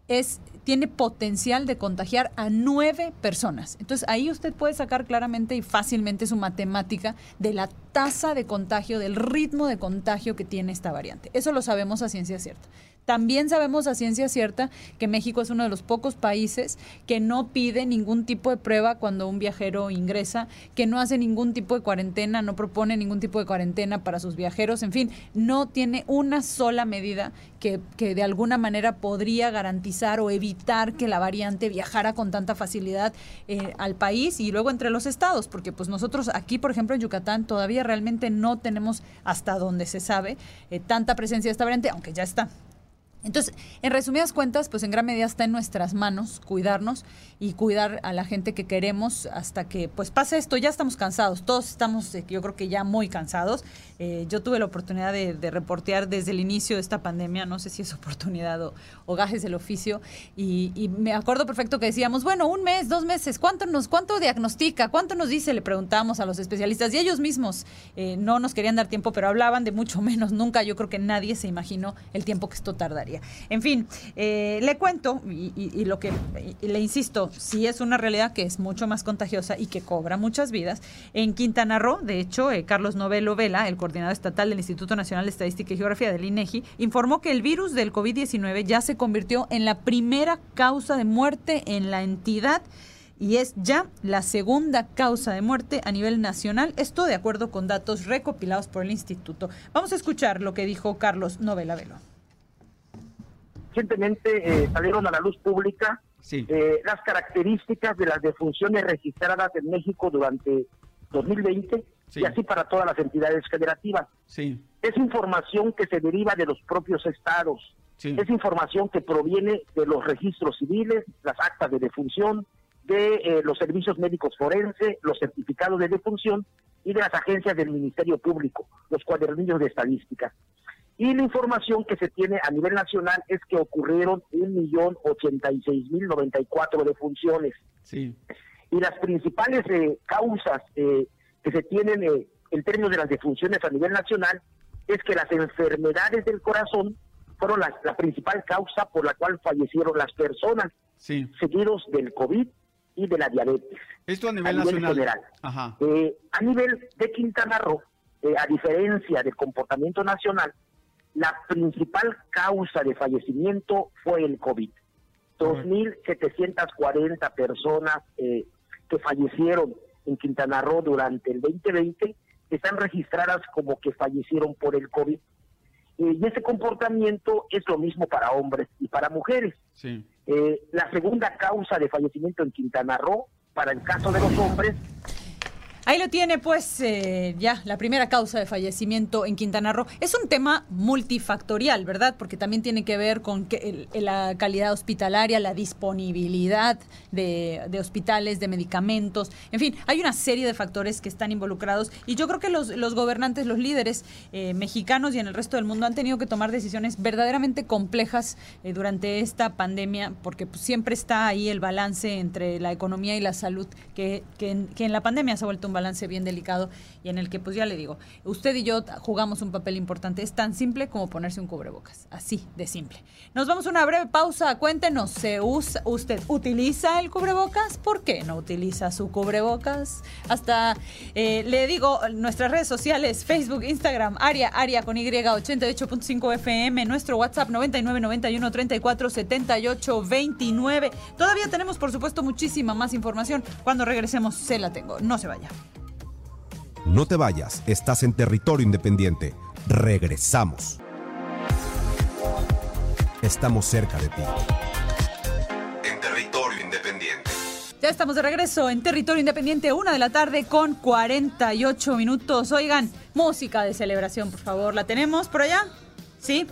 es tiene potencial de contagiar a nueve personas. Entonces ahí usted puede sacar claramente y fácilmente su matemática de la tasa de contagio, del ritmo de contagio que tiene esta variante. Eso lo sabemos a ciencia cierta. También sabemos a ciencia cierta que México es uno de los pocos países que no pide ningún tipo de prueba cuando un viajero ingresa, que no hace ningún tipo de cuarentena, no propone ningún tipo de cuarentena para sus viajeros, en fin, no tiene una sola medida que, que de alguna manera podría garantizar o evitar que la variante viajara con tanta facilidad eh, al país y luego entre los estados, porque pues nosotros aquí, por ejemplo, en Yucatán todavía realmente no tenemos hasta donde se sabe eh, tanta presencia de esta variante, aunque ya está entonces, en resumidas cuentas, pues en gran medida está en nuestras manos cuidarnos y cuidar a la gente que queremos hasta que pues pase esto. Ya estamos cansados, todos estamos, eh, yo creo que ya muy cansados. Eh, yo tuve la oportunidad de, reportear desde el inicio de esta pandemia, no sé si es oportunidad o, gajes del oficio, y, me acuerdo perfecto que decíamos, bueno, un mes, dos meses, ¿cuánto nos, cuánto diagnostica, cuánto nos dice? Le preguntábamos a los especialistas y ellos mismos eh, no nos querían dar tiempo, pero hablaban de mucho menos. Nunca yo creo que nadie se imaginó el tiempo que esto tardaría. En fin, eh, le cuento y, lo que le insisto, si es una realidad que es mucho más contagiosa y que cobra muchas vidas. En Quintana Roo, de hecho, eh, Carlos Novelo Vela, el coordinador estatal del Instituto Nacional de Estadística y Geografía del INEGI, informó que el virus del COVID-19 ya se convirtió en la primera causa de muerte en la entidad y es ya la segunda causa de muerte a nivel nacional, esto de acuerdo con datos recopilados por el instituto. Vamos a escuchar lo que dijo Carlos Novela Velo recientemente eh, salieron a la luz pública eh, las características de las defunciones registradas en México durante 2020 y así para todas las entidades federativas. Sí. Es información que se deriva de los propios estados. Es información que proviene de los registros civiles, las actas de defunción, de eh, los servicios médicos forenses, los certificados de defunción y de las agencias del Ministerio Público, los cuadernillos de estadística. Y la información que se tiene a nivel nacional es que ocurrieron un millón ochenta y seis mil noventa y cuatro defunciones. Sí. Y las principales eh, causas eh, que se tienen eh, en términos de las defunciones a nivel nacional es que las enfermedades del corazón fueron la, la, principal causa por la cual fallecieron las personas, seguidos del COVID y de la diabetes. Esto a nivel, nacional. general. Eh, a nivel de Quintana Roo, eh, a diferencia del comportamiento nacional, la principal causa de fallecimiento fue el COVID. 2.740 personas eh, que fallecieron en Quintana Roo durante el 2020 están registradas como que fallecieron por el COVID. y ese comportamiento es lo mismo para hombres y para mujeres. Eh, la segunda causa de fallecimiento en Quintana Roo, para el caso de los hombres, Ahí lo tiene, pues, eh, ya, la primera causa de fallecimiento en Quintana Roo. Es un tema multifactorial, ¿verdad? Porque también tiene que ver con que la calidad hospitalaria, la disponibilidad de, hospitales, de medicamentos. En fin, hay una serie de factores que están involucrados y yo creo que los, gobernantes, los líderes eh, mexicanos y en el resto del mundo han tenido que tomar decisiones verdaderamente complejas eh, durante esta pandemia, porque pues, siempre está ahí el balance entre la economía y la salud, que, que en la pandemia se ha vuelto un balance bien delicado y en el que, pues ya le digo, usted y yo jugamos un papel importante. Es tan simple como ponerse un cubrebocas. Así de simple. Nos vamos a una breve pausa. Cuéntenos, ¿se usa, ¿usted utiliza el cubrebocas? ¿Por qué no utiliza su cubrebocas? Hasta, eh, le digo, nuestras redes sociales, Facebook, Instagram, Aria, Aria con Y, 88.5 FM, nuestro WhatsApp 9991 34 78 29. Todavía tenemos, por supuesto, muchísima más información. Cuando regresemos, se la tengo. No se vaya. No te vayas, estás en territorio independiente. Regresamos. Estamos cerca de ti. En territorio independiente. Ya estamos de regreso en territorio independiente, una de la tarde con 48 minutos. Oigan, música de celebración, por favor. ¿La tenemos por allá? ¿Sí?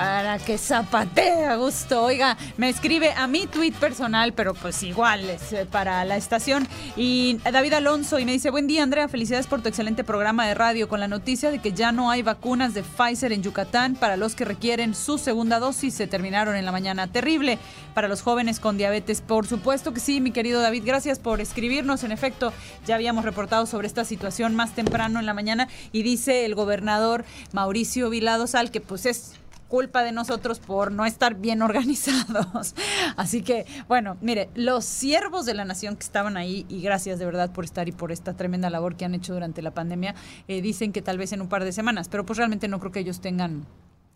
Para que zapatee a gusto. Oiga, me escribe a mi tweet personal, pero pues igual es eh, para la estación. Y David Alonso y me dice, buen día Andrea, felicidades por tu excelente programa de radio con la noticia de que ya no hay vacunas de Pfizer en Yucatán para los que requieren su segunda dosis. Se terminaron en la mañana. Terrible para los jóvenes con diabetes. Por supuesto que sí, mi querido David. Gracias por escribirnos. En efecto, ya habíamos reportado sobre esta situación más temprano en la mañana y dice el gobernador Mauricio Vilado Sal que pues es culpa de nosotros por no estar bien organizados. Así que, bueno, mire, los siervos de la nación que estaban ahí, y gracias de verdad por estar y por esta tremenda labor que han hecho durante la pandemia, eh, dicen que tal vez en un par de semanas, pero pues realmente no creo que ellos tengan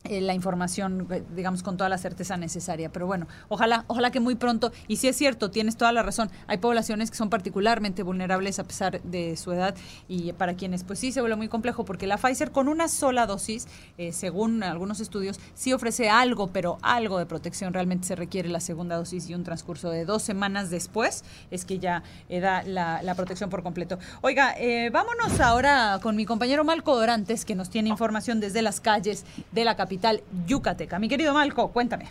eh, la información, eh, digamos, con toda la certeza necesaria. Pero bueno, ojalá, ojalá que muy pronto, y si es cierto, tienes toda la razón, hay poblaciones que son particularmente vulnerables a pesar de su edad y para quienes pues sí se vuelve muy complejo porque la Pfizer con una sola dosis, eh, según algunos estudios, sí ofrece algo, pero algo de protección. Realmente se requiere la segunda dosis y un transcurso de dos semanas después es que ya da la, la, protección por completo. Oiga, vámonos ahora con mi compañero Malco Dorantes que nos tiene información desde las calles de la capital yucateca. Mi querido Malco, cuéntame.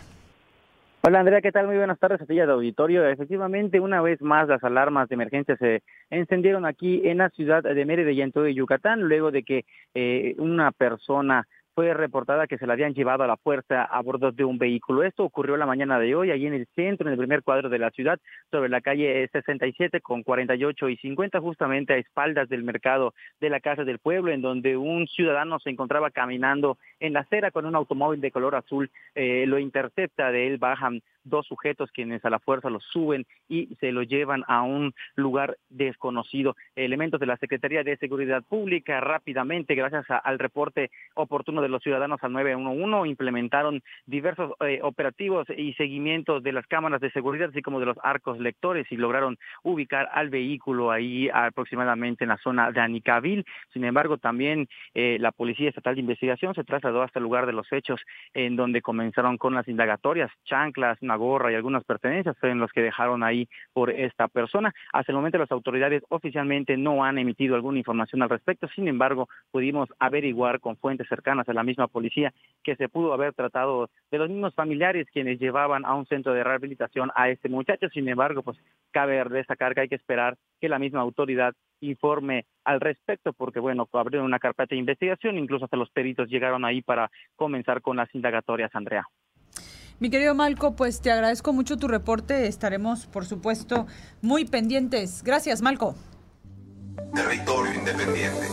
Hola Andrea, ¿qué tal? Muy buenas tardes a ti de auditorio. Efectivamente, una vez más las alarmas de emergencia se encendieron aquí en la ciudad de Mérida y en todo Yucatán, luego de que eh, una persona fue reportada que se la habían llevado a la fuerza a bordo de un vehículo. Esto ocurrió la mañana de hoy, allí en el centro, en el primer cuadro de la ciudad, sobre la calle 67 con 48 y 50, justamente a espaldas del mercado de la Casa del Pueblo, en donde un ciudadano se encontraba caminando en la acera con un automóvil de color azul, eh, lo intercepta, de él bajan dos sujetos quienes a la fuerza lo suben y se lo llevan a un lugar desconocido. Elementos de la Secretaría de Seguridad Pública rápidamente, gracias al reporte oportuno de los ciudadanos al 911, implementaron diversos eh, operativos y seguimientos de las cámaras de seguridad, así como de los arcos lectores y lograron ubicar al vehículo ahí aproximadamente en la zona de Anicavil. Sin embargo, también eh, la Policía Estatal de Investigación se trasladó hasta el lugar de los hechos en donde comenzaron con las indagatorias, chanclas, gorra y algunas pertenencias fueron los que dejaron ahí por esta persona. Hasta el momento las autoridades oficialmente no han emitido alguna información al respecto, sin embargo pudimos averiguar con fuentes cercanas a la misma policía que se pudo haber tratado de los mismos familiares quienes llevaban a un centro de rehabilitación a este muchacho, sin embargo pues cabe destacar que hay que esperar que la misma autoridad informe al respecto, porque bueno, abrieron una carpeta de investigación, incluso hasta los peritos llegaron ahí para comenzar con las indagatorias, Andrea. Mi querido Malco, pues te agradezco mucho tu reporte. Estaremos, por supuesto, muy pendientes. Gracias, Malco. Territorio Independiente.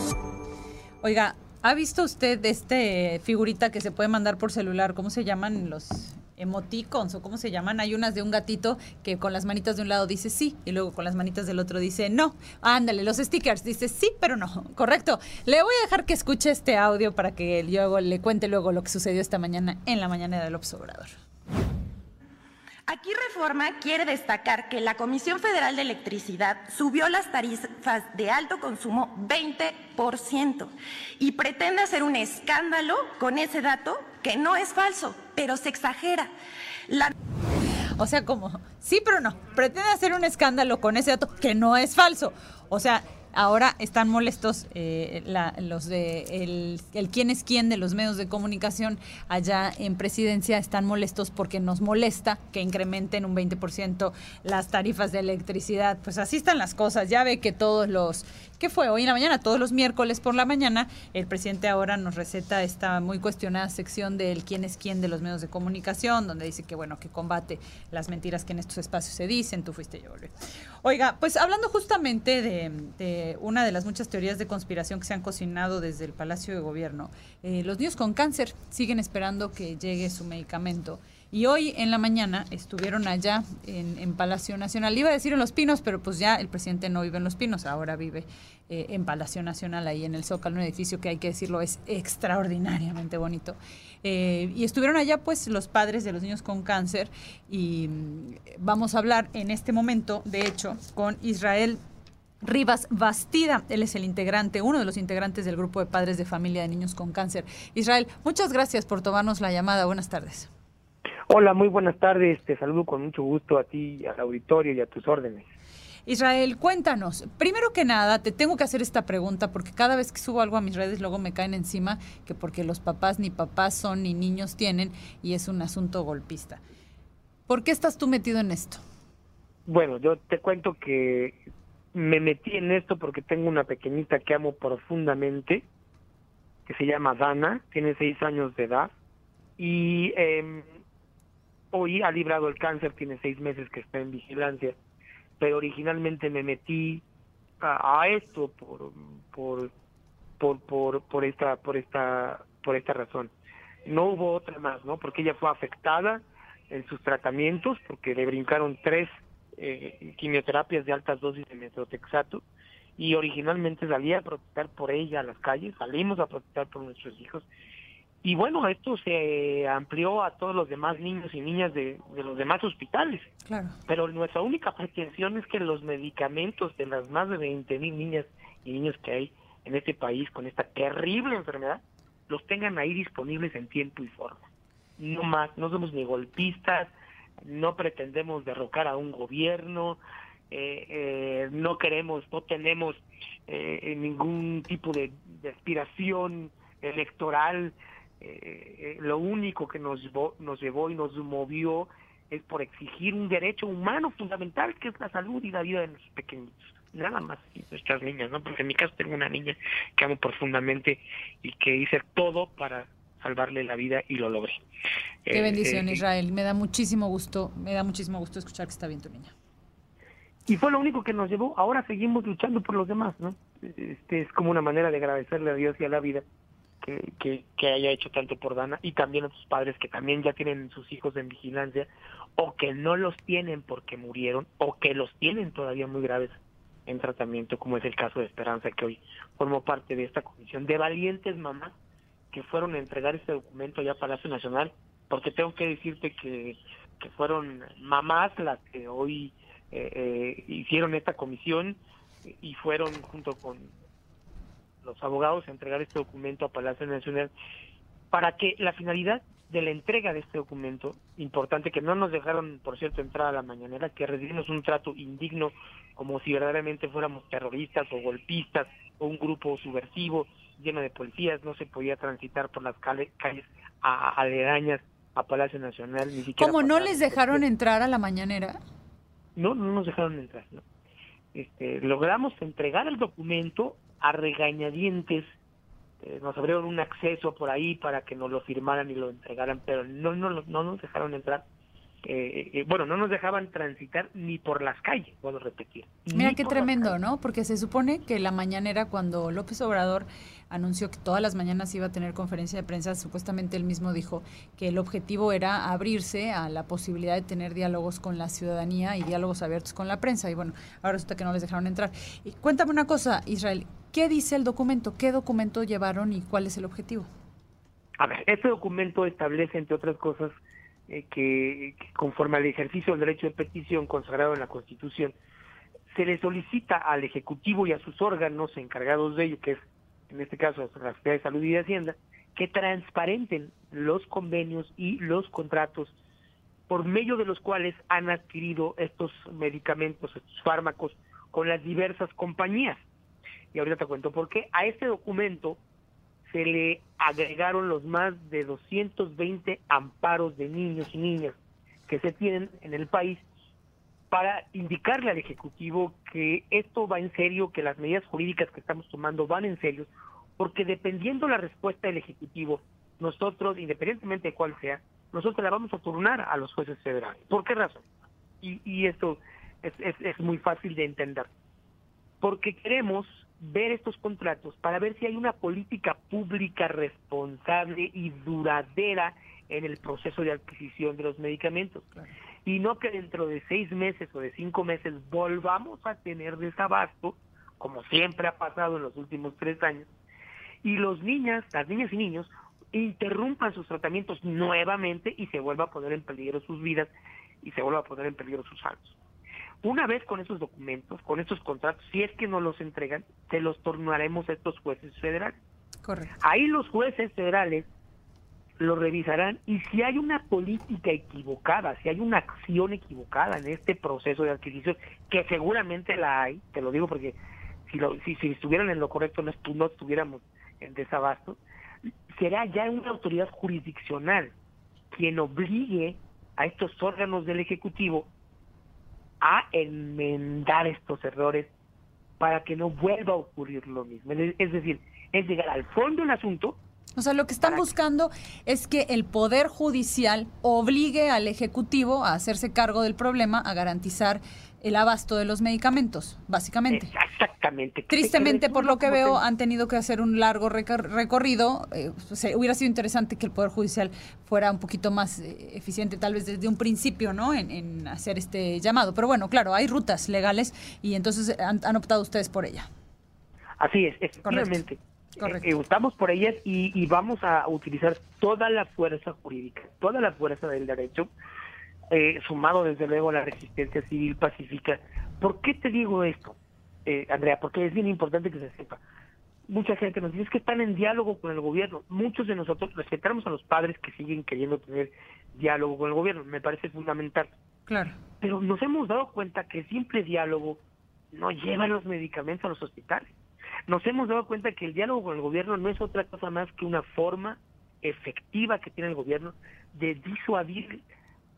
Oiga, ¿ha visto usted este figurita que se puede mandar por celular? ¿Cómo se llaman los emoticons o cómo se llaman? Hay unas de un gatito que con las manitas de un lado dice sí y luego con las manitas del otro dice no. Ándale, los stickers dice sí, pero no. Correcto. Le voy a dejar que escuche este audio para que luego le cuente luego lo que sucedió esta mañana en la mañana del Observador. Aquí Reforma quiere destacar que la Comisión Federal de Electricidad subió las tarifas de alto consumo 20% y pretende hacer un escándalo con ese dato que no es falso, pero se exagera. O sea, como, sí, pero no, pretende hacer un escándalo con ese dato que no es falso. O sea, ahora están molestos eh, los de el, el, quién es quién de los medios de comunicación allá en presidencia están molestos porque nos molesta que incrementen un 20% las tarifas de electricidad. Pues así están las cosas. Ya ve que todos los ¿Qué fue hoy en la mañana? Todos los miércoles por la mañana, el presidente ahora nos receta esta muy cuestionada sección del quién es quién de los medios de comunicación, donde dice que, bueno, que combate las mentiras que en estos espacios se dicen, tú fuiste yo, volví. Oiga, pues hablando justamente de, una de las muchas teorías de conspiración que se han cocinado desde el Palacio de Gobierno, eh, los niños con cáncer siguen esperando que llegue su medicamento. Y hoy en la mañana estuvieron allá en, Palacio Nacional. Iba a decir en Los Pinos, pero pues ya el presidente no vive en Los Pinos, ahora vive eh, en Palacio Nacional, ahí en el Zócalo, un edificio que hay que decirlo es extraordinariamente bonito. Eh, y estuvieron allá pues los padres de los niños con cáncer y mm, vamos a hablar en este momento, de hecho, con Israel Rivas Bastida. Él es el integrante, uno de los integrantes del grupo de padres de familia de niños con cáncer. Israel, muchas gracias por tomarnos la llamada. Buenas tardes. Hola, muy buenas tardes. Te saludo con mucho gusto a ti, al auditorio y a tus órdenes. Israel, cuéntanos. Primero que nada, te tengo que hacer esta pregunta porque cada vez que subo algo a mis redes luego me caen encima que porque los papás ni papás son ni niños tienen y es un asunto golpista. ¿Por qué estás tú metido en esto? Bueno, yo te cuento que me metí en esto porque tengo una pequeñita que amo profundamente, que se llama Dana, tiene seis años de edad y eh, hoy ha librado el cáncer, tiene seis meses que está en vigilancia, pero originalmente me metí a, esto por, por, por, por, esta, por, esta, por esta razón. No hubo otra más, ¿no? Porque ella fue afectada en sus tratamientos, porque le brincaron tres eh, quimioterapias de altas dosis de metrotexato, y originalmente salía a protestar por ella a las calles, salimos a protestar por nuestros hijos, y bueno, esto se amplió a todos los demás niños y niñas de, los demás hospitales. Claro. Pero nuestra única pretensión es que los medicamentos de las más de 20 mil niñas y niños que hay en este país con esta terrible enfermedad, los tengan ahí disponibles en tiempo y forma. No más, no somos ni golpistas, no pretendemos derrocar a un gobierno, eh, eh, no queremos, no tenemos eh, ningún tipo de aspiración electoral eh, eh, lo único que nos, nos llevó y nos movió es por exigir un derecho humano fundamental que es la salud y la vida de los pequeñitos. Nada más, nuestras niñas, ¿no? Porque en mi caso tengo una niña que amo profundamente y que hice todo para salvarle la vida y lo logré. Qué eh, bendición, Israel. Me da muchísimo gusto, me da muchísimo gusto escuchar que está bien tu niña. Y fue lo único que nos llevó. Ahora seguimos luchando por los demás, ¿no? Este es como una manera de agradecerle a Dios y a la vida que, que, haya hecho tanto por Dana y también a sus padres que también ya tienen sus hijos en vigilancia o que no los tienen porque murieron o que los tienen todavía muy graves en tratamiento, como es el caso de Esperanza, que hoy formó parte de esta comisión de valientes mamás que fueron a entregar este documento ya a Palacio Nacional, porque tengo que decirte que, que fueron mamás las que hoy eh, eh, hicieron esta comisión y fueron junto con los abogados a entregar este documento a Palacio Nacional para que la finalidad de la entrega de este documento, importante que no nos dejaron, por cierto, entrar a la mañanera, que recibimos un trato indigno como si verdaderamente fuéramos terroristas o golpistas o un grupo subversivo lleno de policías, no se podía transitar por las calles, aledañas a Palacio Nacional, ni siquiera. ¿Cómo no les dejaron entrar a la mañanera? No, no nos dejaron entrar. Este, logramos entregar el documento a regañadientes eh, nos abrieron un acceso por ahí para que nos lo firmaran y lo entregaran, pero no, no, no nos dejaron entrar. Eh, eh, bueno, no nos dejaban transitar ni por las calles, puedo repetir. Mira qué tremendo, ¿no? Porque se supone que la mañanera, cuando López Obrador anunció que todas las mañanas iba a tener conferencia de prensa, supuestamente él mismo dijo que el objetivo era abrirse a la posibilidad de tener diálogos con la ciudadanía y diálogos abiertos con la prensa. Y bueno, ahora resulta que no les dejaron entrar. Y cuéntame una cosa, Israel, ¿qué dice el documento? ¿Qué documento llevaron y cuál es el objetivo? A ver, este documento establece, entre otras cosas, eh, que, conforme al ejercicio del derecho de petición consagrado en la Constitución, se le solicita al Ejecutivo y a sus órganos encargados de ello, que es en este caso la Secretaría de Salud y de Hacienda, que transparenten los convenios y los contratos por medio de los cuales han adquirido estos medicamentos, estos fármacos, con las diversas compañías. Y ahorita te cuento por qué. A este documento se le agregaron los más de 220 amparos de niños y niñas que se tienen en el país para indicarle al Ejecutivo que esto va en serio, que las medidas jurídicas que estamos tomando van en serio, porque dependiendo la respuesta del Ejecutivo, nosotros, independientemente de cuál sea, nosotros la vamos a turnar a los jueces federales. ¿Por qué razón? Y, esto es, es muy fácil de entender. Porque queremos ver estos contratos para ver si hay una política pública responsable y duradera en el proceso de adquisición de los medicamentos. Y no que dentro de seis meses o de cinco meses volvamos a tener desabasto, como siempre ha pasado en los últimos tres años, y los niñas, las niñas y niños, interrumpan sus tratamientos nuevamente y se vuelva a poner en peligro sus vidas y se vuelva a poner en peligro sus saltos. Una vez con esos documentos, con esos contratos, si es que no los entregan, se los tornaremos a estos jueces federales. Correcto. Ahí los jueces federales lo revisarán y si hay una política equivocada, si hay una acción equivocada en este proceso de adquisición, que seguramente la hay, te lo digo porque si, lo, si, estuvieran en lo correcto no, no estuviéramos en desabasto, será ya una autoridad jurisdiccional quien obligue a estos órganos del Ejecutivo a enmendar estos errores para que no vuelva a ocurrir lo mismo. Es decir, es llegar al fondo del asunto. O sea, lo que están buscando es que el Poder Judicial obligue al Ejecutivo a hacerse cargo del problema, a garantizar el abasto de los medicamentos, básicamente. Exactamente. Tristemente, por lo que veo, han tenido que hacer un largo recorrido. Eh, hubiera sido interesante que el Poder Judicial fuera un poquito más eh, eficiente, tal vez desde un principio, ¿no? En, hacer este llamado. Pero bueno, claro, hay rutas legales y entonces han, optado ustedes por ella. Así es, efectivamente. Correcto. Eh, estamos por ellas y, y vamos a utilizar toda la fuerza jurídica, toda la fuerza del derecho eh, sumado desde luego a la resistencia civil pacífica. ¿Por qué te digo esto, eh, Andrea? Porque es bien importante que se sepa. Mucha gente nos dice que están en diálogo con el gobierno. Muchos de nosotros respetamos a los padres que siguen queriendo tener diálogo con el gobierno. Me parece fundamental. Claro. Pero nos hemos dado cuenta que el simple diálogo no lleva los medicamentos a los hospitales. Nos hemos dado cuenta que el diálogo con el gobierno no es otra cosa más que una forma efectiva que tiene el gobierno de disuadir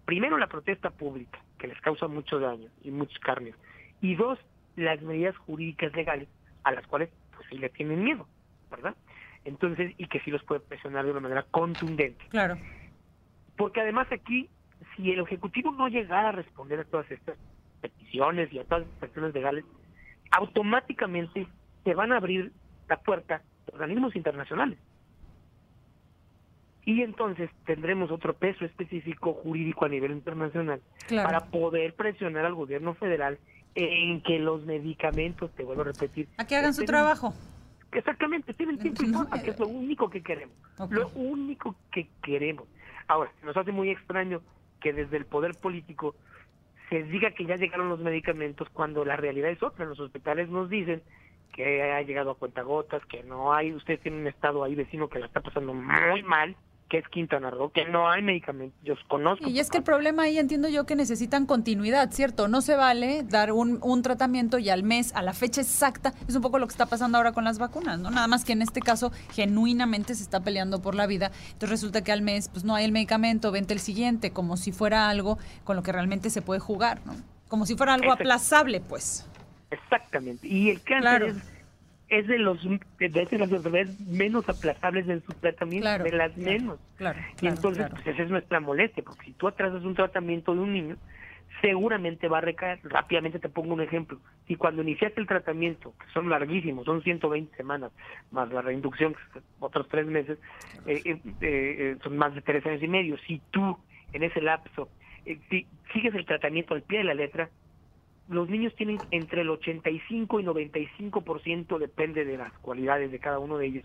primero la protesta pública, que les causa mucho daño y muchos carnes, y dos, las medidas jurídicas legales a las cuales pues sí le tienen miedo, ¿verdad? Entonces, y que sí los puede presionar de una manera contundente. Claro. Porque además aquí, si el Ejecutivo no llegara a responder a todas estas peticiones y a todas estas acciones legales, automáticamente se van a abrir la puerta a organismos internacionales y entonces tendremos otro peso específico jurídico a nivel internacional para poder presionar al gobierno federal en que los medicamentos, te vuelvo a repetir, a que hagan su trabajo. Exactamente, tienen tiempo y forma, que es lo único que queremos. Lo único que queremos. Ahora, nos hace muy extraño que desde el poder político se diga que ya llegaron los medicamentos cuando la realidad es otra. Los hospitales nos dicen que ha llegado a cuentagotas, que no hay, usted tiene un estado ahí vecino que la está pasando muy mal, que es Quintana Roo, que no hay medicamentos, yo conozco. Y es que el problema ahí entiendo yo que necesitan continuidad, ¿cierto? No se vale dar un, un tratamiento y al mes, a la fecha exacta, es un poco lo que está pasando ahora con las vacunas, ¿no? Nada más que en este caso genuinamente se está peleando por la vida, entonces resulta que al mes pues no hay el medicamento, vente el siguiente, como si fuera algo con lo que realmente se puede jugar, ¿no? Como si fuera algo aplazable, pues. Exactamente, y el cáncer es es de los de las enfermedades menos aplazables en su tratamiento, de las menos. Claro, y entonces, pues esa es nuestra molestia, porque si tú atrasas un tratamiento de un niño, seguramente va a recaer. Rápidamente te pongo un ejemplo. Si cuando iniciaste el tratamiento, que son larguísimos, son 120 semanas, más la reinducción, que otros tres meses, eh, eh, eh, son más de tres años y medio. Si tú, en ese lapso, si sigues el tratamiento al pie de la letra, los niños tienen entre el 85 y 95%, depende de las cualidades de cada uno de ellos,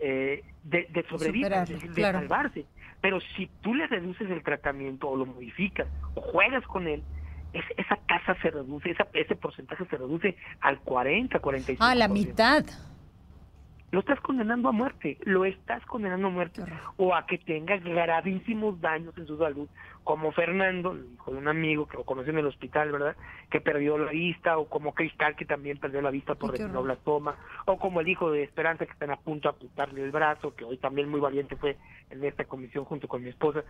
eh, de, de sobrevivir, de salvarse. Pero si tú le reduces el tratamiento o lo modificas o juegas con él, esa tasa se reduce, esa, ese porcentaje se reduce al 40, 45%. A la mitad lo estás condenando a muerte, lo estás condenando a muerte o a que tenga gravísimos daños en su salud, como Fernando, hijo de un amigo que lo conocí en el hospital, ¿verdad? Que perdió la vista, o como Cristal, que también perdió la vista por retinoblastoma, o como el hijo de Esperanza, que están a punto de apuntarle el brazo, que hoy también muy valiente fue en esta comisión junto con mi esposa,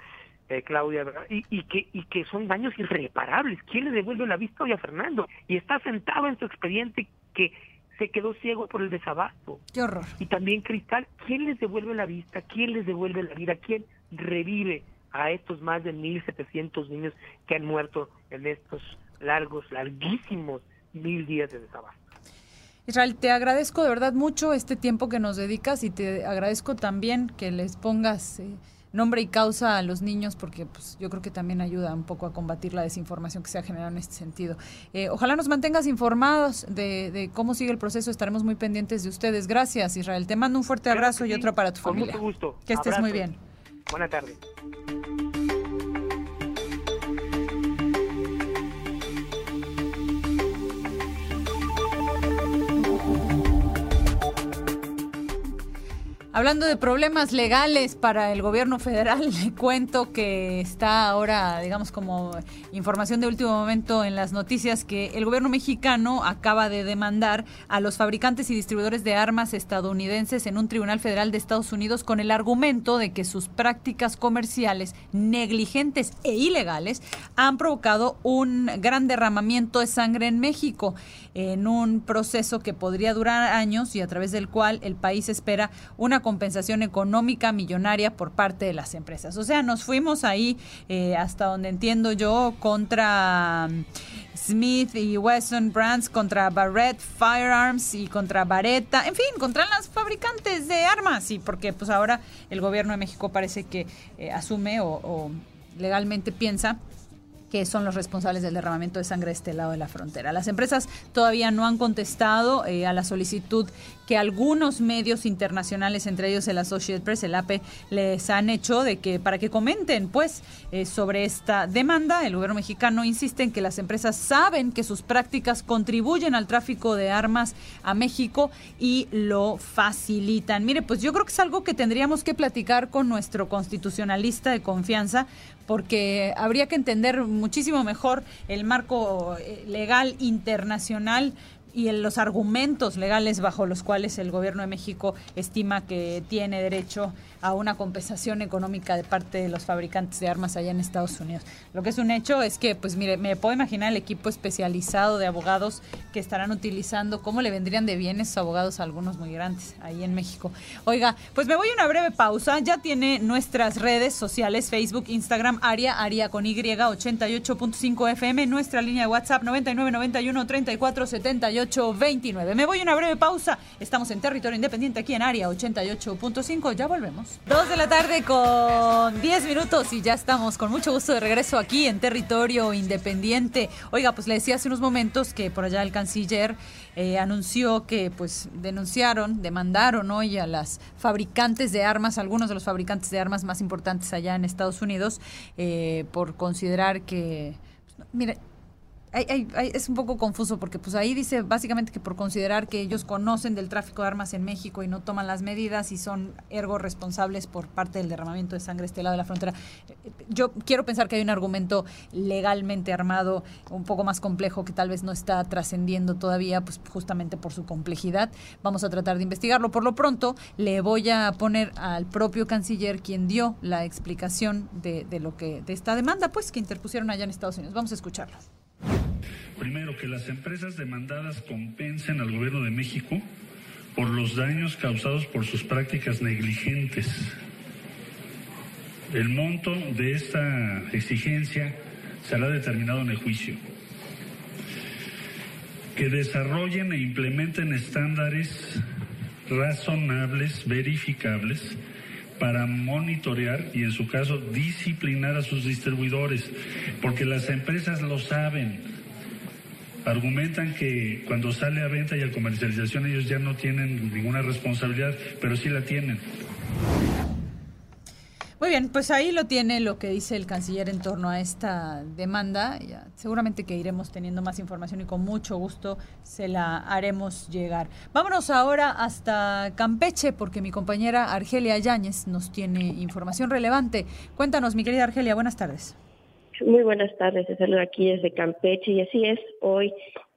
eh, Claudia, ¿verdad? Y, y, que, y que son daños irreparables. ¿Quién le devuelve la vista hoy a Fernando? Y está sentado en su expediente que se quedó ciego por el desabasto. Qué horror. Y también Cristal, ¿quién les devuelve la vista? ¿Quién les devuelve la vida? ¿Quién revive a estos más de 1.700 niños que han muerto en estos largos, larguísimos mil días de desabasto? Israel, te agradezco de verdad mucho este tiempo que nos dedicas y te agradezco también que les pongas... Eh, nombre y causa a los niños, porque pues, yo creo que también ayuda un poco a combatir la desinformación que se ha generado en este sentido. Eh, ojalá nos mantengas informados de, cómo sigue el proceso, estaremos muy pendientes de ustedes. Gracias, Israel. Te mando un fuerte abrazo y otro para tu Con familia. Mucho gusto. Que estés muy bien. Buenas tardes. Hablando de problemas legales para el gobierno federal, le cuento que está ahora, digamos, como información de último momento en las noticias que el gobierno mexicano acaba de demandar a los fabricantes y distribuidores de armas estadounidenses en un tribunal federal de Estados Unidos con el argumento de que sus prácticas comerciales negligentes e ilegales han provocado un gran derramamiento de sangre en México en un proceso que podría durar años y a través del cual el país espera una compensación económica millonaria por parte de las empresas. O sea, nos fuimos ahí, eh, hasta donde entiendo yo, contra mm, Smith y Wesson Brands, contra Barrett Firearms y contra Baretta, en fin, contra las fabricantes de armas. Y porque pues ahora el gobierno de México parece que eh, asume o legalmente piensa que son los responsables del derramamiento de sangre de este lado de la frontera. Las empresas todavía no han contestado eh, a la solicitud que algunos medios internacionales, entre ellos el Associated Press, el AP, les han hecho de que para que comenten pues eh, sobre esta demanda. El gobierno mexicano insiste en que las empresas saben que sus prácticas contribuyen al tráfico de armas a México y lo facilitan. Mire, pues yo creo que es algo que tendríamos que platicar con nuestro constitucionalista de confianza porque habría que entender muchísimo mejor el marco eh, legal internacional y los argumentos legales bajo los cuales el gobierno de México estima que tiene derecho a una compensación económica de parte de los fabricantes de armas allá en Estados Unidos. Lo que es un hecho es que, pues mire, me puedo imaginar el equipo especializado de abogados que estarán utilizando, cómo le vendrían de bien esos abogados a algunos muy grandes ahí en México. Oiga, pues me voy a una breve pausa. Ya tiene nuestras redes sociales, Facebook, Instagram, Aria, Aria con Y, 88.5 FM, nuestra línea de WhatsApp 9991 34 29. Me voy a una breve pausa. Estamos en territorio independiente aquí en Área 88.5. Ya volvemos. Dos de la tarde con 10 minutos y ya estamos con mucho gusto de regreso aquí en territorio independiente. Oiga, pues le decía hace unos momentos que por allá el canciller eh, anunció que pues denunciaron, demandaron hoy a las fabricantes de armas, algunos de los fabricantes de armas más importantes allá en Estados Unidos, eh, por considerar que, pues, mire, es un poco confuso porque pues ahí dice básicamente que por considerar que ellos conocen del tráfico de armas en México y no toman las medidas y son ergo responsables por parte del derramamiento de sangre este lado de la frontera. Yo quiero pensar que hay un argumento legalmente armado un poco más complejo que tal vez no está trascendiendo todavía pues justamente por su complejidad. Vamos a tratar de investigarlo. Por lo pronto le voy a poner al propio canciller quien dio la explicación de, de lo que de esta demanda pues que interpusieron allá en Estados Unidos. Vamos a escucharlo. Primero, que las empresas demandadas compensen al gobierno de México por los daños causados por sus prácticas negligentes. El monto de esta exigencia será determinado en el juicio. Que desarrollen e implementen estándares razonables, verificables, para monitorear y en su caso disciplinar a sus distribuidores, porque las empresas lo saben. Argumentan que cuando sale a venta y a comercialización ellos ya no tienen ninguna responsabilidad, pero sí la tienen. Bien, pues ahí lo tiene lo que dice el canciller en torno a esta demanda. Seguramente que iremos teniendo más información y con mucho gusto se la haremos llegar. Vámonos ahora hasta Campeche porque mi compañera Argelia Yáñez nos tiene información relevante. Cuéntanos, mi querida Argelia, buenas tardes. Muy buenas tardes, te saludo aquí desde Campeche y así es, hoy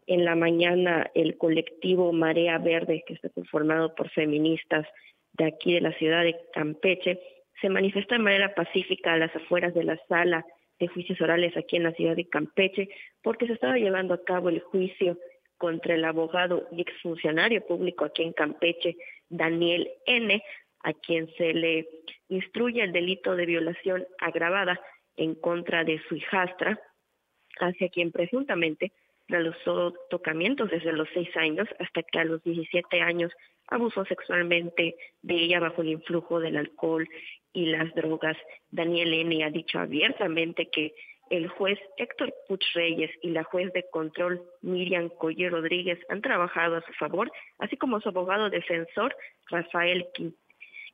en la mañana el colectivo Marea Verde, que está conformado por feministas de aquí de la ciudad de Campeche, se manifestó de manera pacífica a las afueras de la sala de juicios orales aquí en la ciudad de Campeche, porque se estaba llevando a cabo el juicio contra el abogado y exfuncionario público aquí en Campeche, Daniel N., a quien se le instruye el delito de violación agravada en contra de su hijastra, hacia quien presuntamente realizó tocamientos desde los seis años hasta que a los 17 años abusó sexualmente de ella bajo el influjo del alcohol y las drogas. Daniel N. ha dicho abiertamente que el juez Héctor Puch Reyes y la juez de control Miriam Colle Rodríguez han trabajado a su favor, así como su abogado defensor Rafael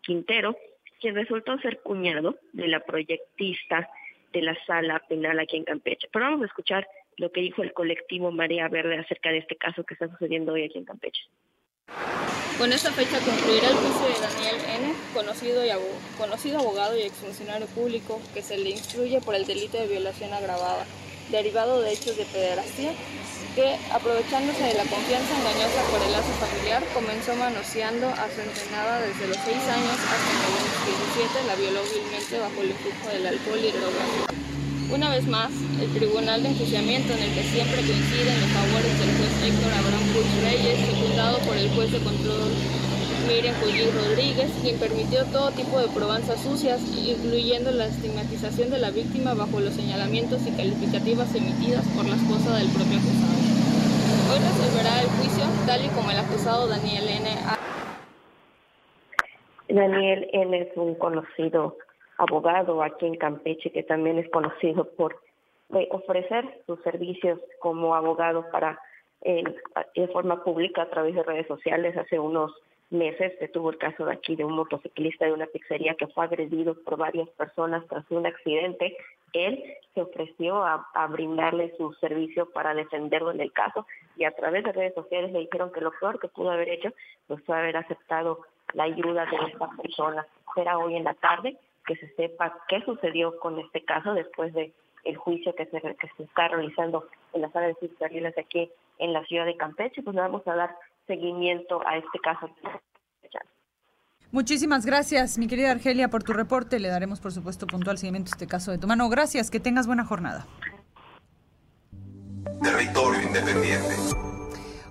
Quintero, quien resultó ser cuñado de la proyectista de la sala penal aquí en Campeche. Pero vamos a escuchar lo que dijo el colectivo Marea Verde acerca de este caso que está sucediendo hoy aquí en Campeche. Con esta fecha concluirá el juicio de Daniel N., conocido, y conocido abogado y exfuncionario público, que se le instruye por el delito de violación agravada, derivado de hechos de pederastía, que, aprovechándose de la confianza engañosa por el lazo familiar, comenzó manoseando a su entrenada desde los 6 años hasta que a los 17 la violó vilmente bajo el influjo del alcohol y drogas. Una vez más, el Tribunal de Enjuiciamiento, en el que siempre coinciden los favores del juez Héctor Abraham Puig Reyes, secundado por el juez de control Miriam Cullí Rodríguez, quien permitió todo tipo de probanzas sucias, incluyendo la estigmatización de la víctima bajo los señalamientos y calificativas emitidas por la esposa del propio acusado. Hoy resolverá el juicio tal y como el acusado Daniel N. Daniel N. es un conocido abogado aquí en Campeche que también es conocido por eh, ofrecer sus servicios como abogado para eh, de forma pública a través de redes sociales. Hace unos meses se tuvo el caso de aquí de un motociclista de una pizzería que fue agredido por varias personas tras un accidente. Él se ofreció a, brindarle su servicio para defenderlo en el caso y a través de redes sociales le dijeron que lo peor que pudo haber hecho pues fue haber aceptado la ayuda de esta persona. Será hoy en la tarde que se sepa qué sucedió con este caso después de el juicio que se, que se está realizando en la sala de fiscalías aquí en la ciudad de Campeche, pues le vamos a dar seguimiento a este caso. Muchísimas gracias, mi querida Argelia, por tu reporte. Le daremos, por supuesto, puntual seguimiento a este caso de tu mano. Gracias, que tengas buena jornada. Territorio Independiente.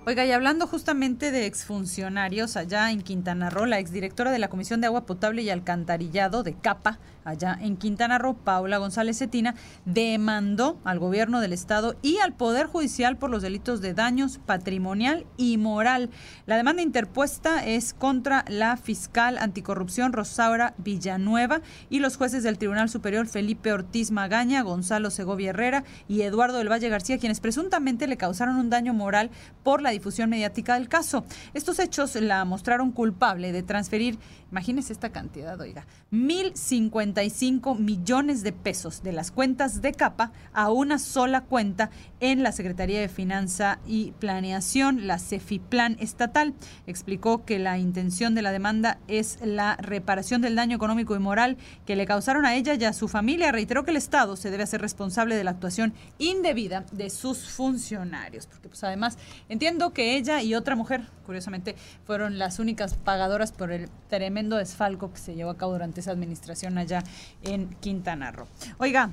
Oiga, y hablando justamente de exfuncionarios, allá en Quintana Roo, la exdirectora de la Comisión de Agua Potable y Alcantarillado de CAPA, allá en Quintana Roo, Paula González Cetina, demandó al gobierno del estado y al Poder Judicial por los delitos de daños patrimonial y moral. La demanda interpuesta es contra la fiscal anticorrupción Rosaura Villanueva y los jueces del Tribunal Superior Felipe Ortiz Magaña, Gonzalo Segovia Herrera y Eduardo del Valle García, quienes presuntamente le causaron un daño moral por la difusión mediática del caso. Estos hechos la mostraron culpable de transferir, imagínese esta cantidad, oiga, 1.055 millones de pesos de las cuentas de capa a una sola cuenta en la Secretaría de Finanza y Planeación, la CEFIPLAN estatal. Explicó que la intención de la demanda es la reparación del daño económico y moral que le causaron a ella y a su familia. Reiteró que el Estado se debe hacer responsable de la actuación indebida de sus funcionarios, porque pues además entiendo que ella y otra mujer, curiosamente, fueron las únicas pagadoras por el tremendo desfalco que se llevó a cabo durante esa administración allá en Quintana Roo. Oiga,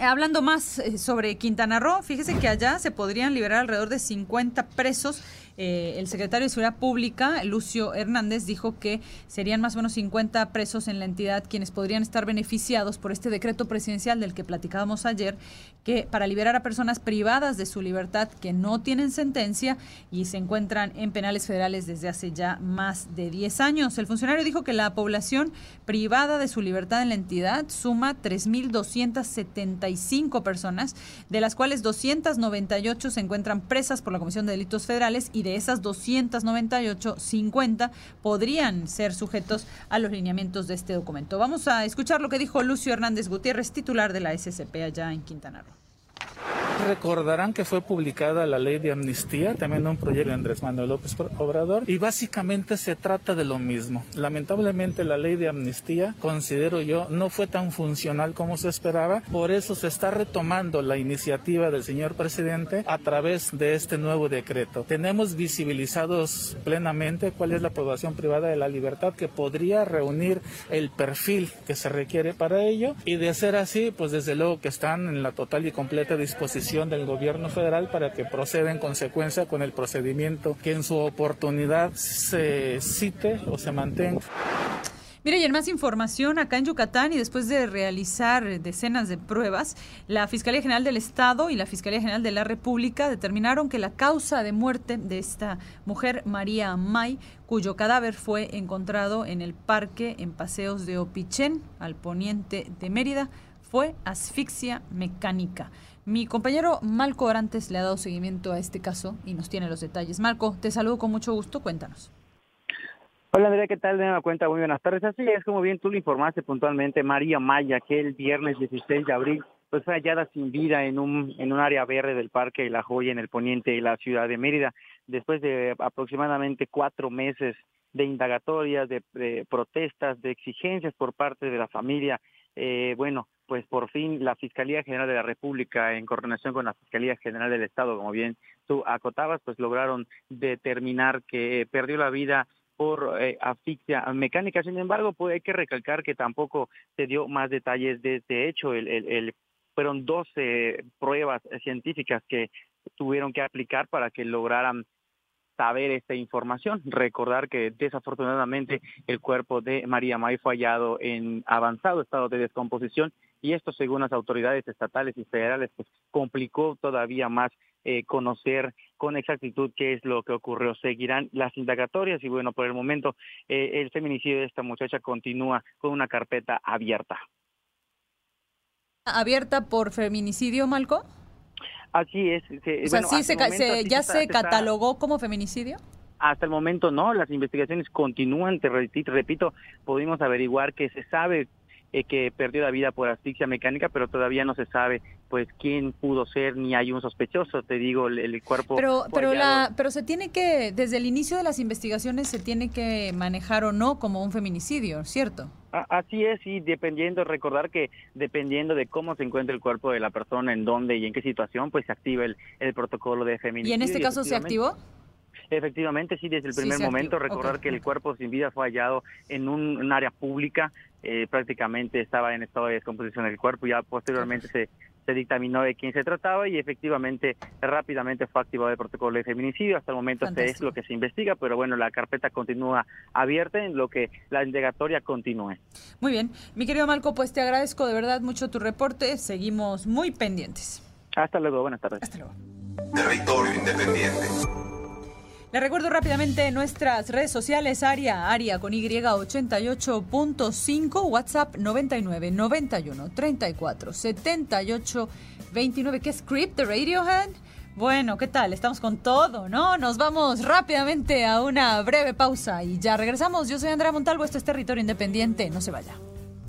Hablando más eh, sobre Quintana Roo, fíjese que allá se podrían liberar alrededor de 50 presos eh, el secretario de Seguridad Pública, Lucio Hernández, dijo que serían más o menos 50 presos en la entidad quienes podrían estar beneficiados por este decreto presidencial del que platicábamos ayer, que para liberar a personas privadas de su libertad que no tienen sentencia y se encuentran en penales federales desde hace ya más de 10 años. El funcionario dijo que la población privada de su libertad en la entidad suma 3.275 personas, de las cuales 298 se encuentran presas por la Comisión de Delitos Federales y de esas 298, 50 podrían ser sujetos a los lineamientos de este documento. Vamos a escuchar lo que dijo Lucio Hernández Gutiérrez, titular de la SCP allá en Quintana Roo. Recordarán que fue publicada la ley de amnistía, también un proyecto de Andrés Manuel López Obrador, y básicamente se trata de lo mismo. Lamentablemente la ley de amnistía, considero yo, no fue tan funcional como se esperaba, por eso se está retomando la iniciativa del señor presidente a través de este nuevo decreto. Tenemos visibilizados plenamente cuál es la población privada de la libertad que podría reunir el perfil que se requiere para ello, y de ser así, pues desde luego que están en la total y completa disposición del gobierno federal para que proceda en consecuencia con el procedimiento que en su oportunidad se cite o se mantenga. Mire, y en más información, acá en Yucatán y después de realizar decenas de pruebas, la Fiscalía General del Estado y la Fiscalía General de la República determinaron que la causa de muerte de esta mujer, María May, cuyo cadáver fue encontrado en el parque en Paseos de Opichén, al poniente de Mérida, fue asfixia mecánica. Mi compañero Malco Orantes le ha dado seguimiento a este caso y nos tiene los detalles. Malco, te saludo con mucho gusto, cuéntanos. Hola Andrea, ¿qué tal? Muy buenas tardes. Así es, como bien tú lo informaste puntualmente, María Maya, que el viernes 16 de abril pues fue hallada sin vida en un, en un área verde del Parque de La Joya en el poniente de la ciudad de Mérida, después de aproximadamente cuatro meses de indagatorias, de, de protestas, de exigencias por parte de la familia. Eh, bueno, pues por fin la Fiscalía General de la República, en coordinación con la Fiscalía General del Estado, como bien tú acotabas, pues lograron determinar que perdió la vida por eh, asfixia mecánica. Sin embargo, pues hay que recalcar que tampoco se dio más detalles de este hecho. El, el, el, fueron 12 pruebas científicas que tuvieron que aplicar para que lograran saber esta información. Recordar que desafortunadamente el cuerpo de María May fue hallado en avanzado estado de descomposición y esto según las autoridades estatales y federales pues complicó todavía más eh, conocer con exactitud qué es lo que ocurrió. Seguirán las indagatorias y bueno, por el momento eh, el feminicidio de esta muchacha continúa con una carpeta abierta. ¿Abierta por feminicidio, Malco? Así es. o sea, sí se, ¿ya se, catalogó como feminicidio? Hasta el momento no, las investigaciones continúan, te repito, pudimos averiguar que se sabe eh, que perdió la vida por asfixia mecánica, pero todavía no se sabe pues quién pudo ser ni hay un sospechoso, te digo, el, cuerpo. Pero pero la pero se tiene que desde el inicio de las investigaciones se tiene que manejar o no como un feminicidio, ¿cierto? Así es, y dependiendo, recordar que dependiendo de cómo se encuentra el cuerpo de la persona, en dónde y en qué situación, pues se activa el, el protocolo de feminicidio. ¿Y en este caso se activó? Efectivamente, sí, desde el primer momento, recordar que el cuerpo sin vida fue hallado en un, área pública, eh, prácticamente estaba en estado de descomposición del cuerpo, ya posteriormente se, se dictaminó de quién se trataba y efectivamente rápidamente fue activado el protocolo de feminicidio. Hasta el momento este es lo que se investiga, pero bueno, la carpeta continúa abierta en lo que la indagatoria continúe. Muy bien, mi querido Marco, pues te agradezco de verdad mucho tu reporte, seguimos muy pendientes. Hasta luego, buenas tardes. Hasta luego. Territorio Independiente. Le recuerdo rápidamente nuestras redes sociales, Aria, Aria con Y 88.5, WhatsApp 99 91 34 78 29. ¿Qué script de Radiohead? Bueno, ¿qué tal? Estamos con todo, ¿no? Nos vamos rápidamente a una breve pausa y ya regresamos. Yo soy Andrea Montalvo, esto es Territorio Independiente, no se vaya.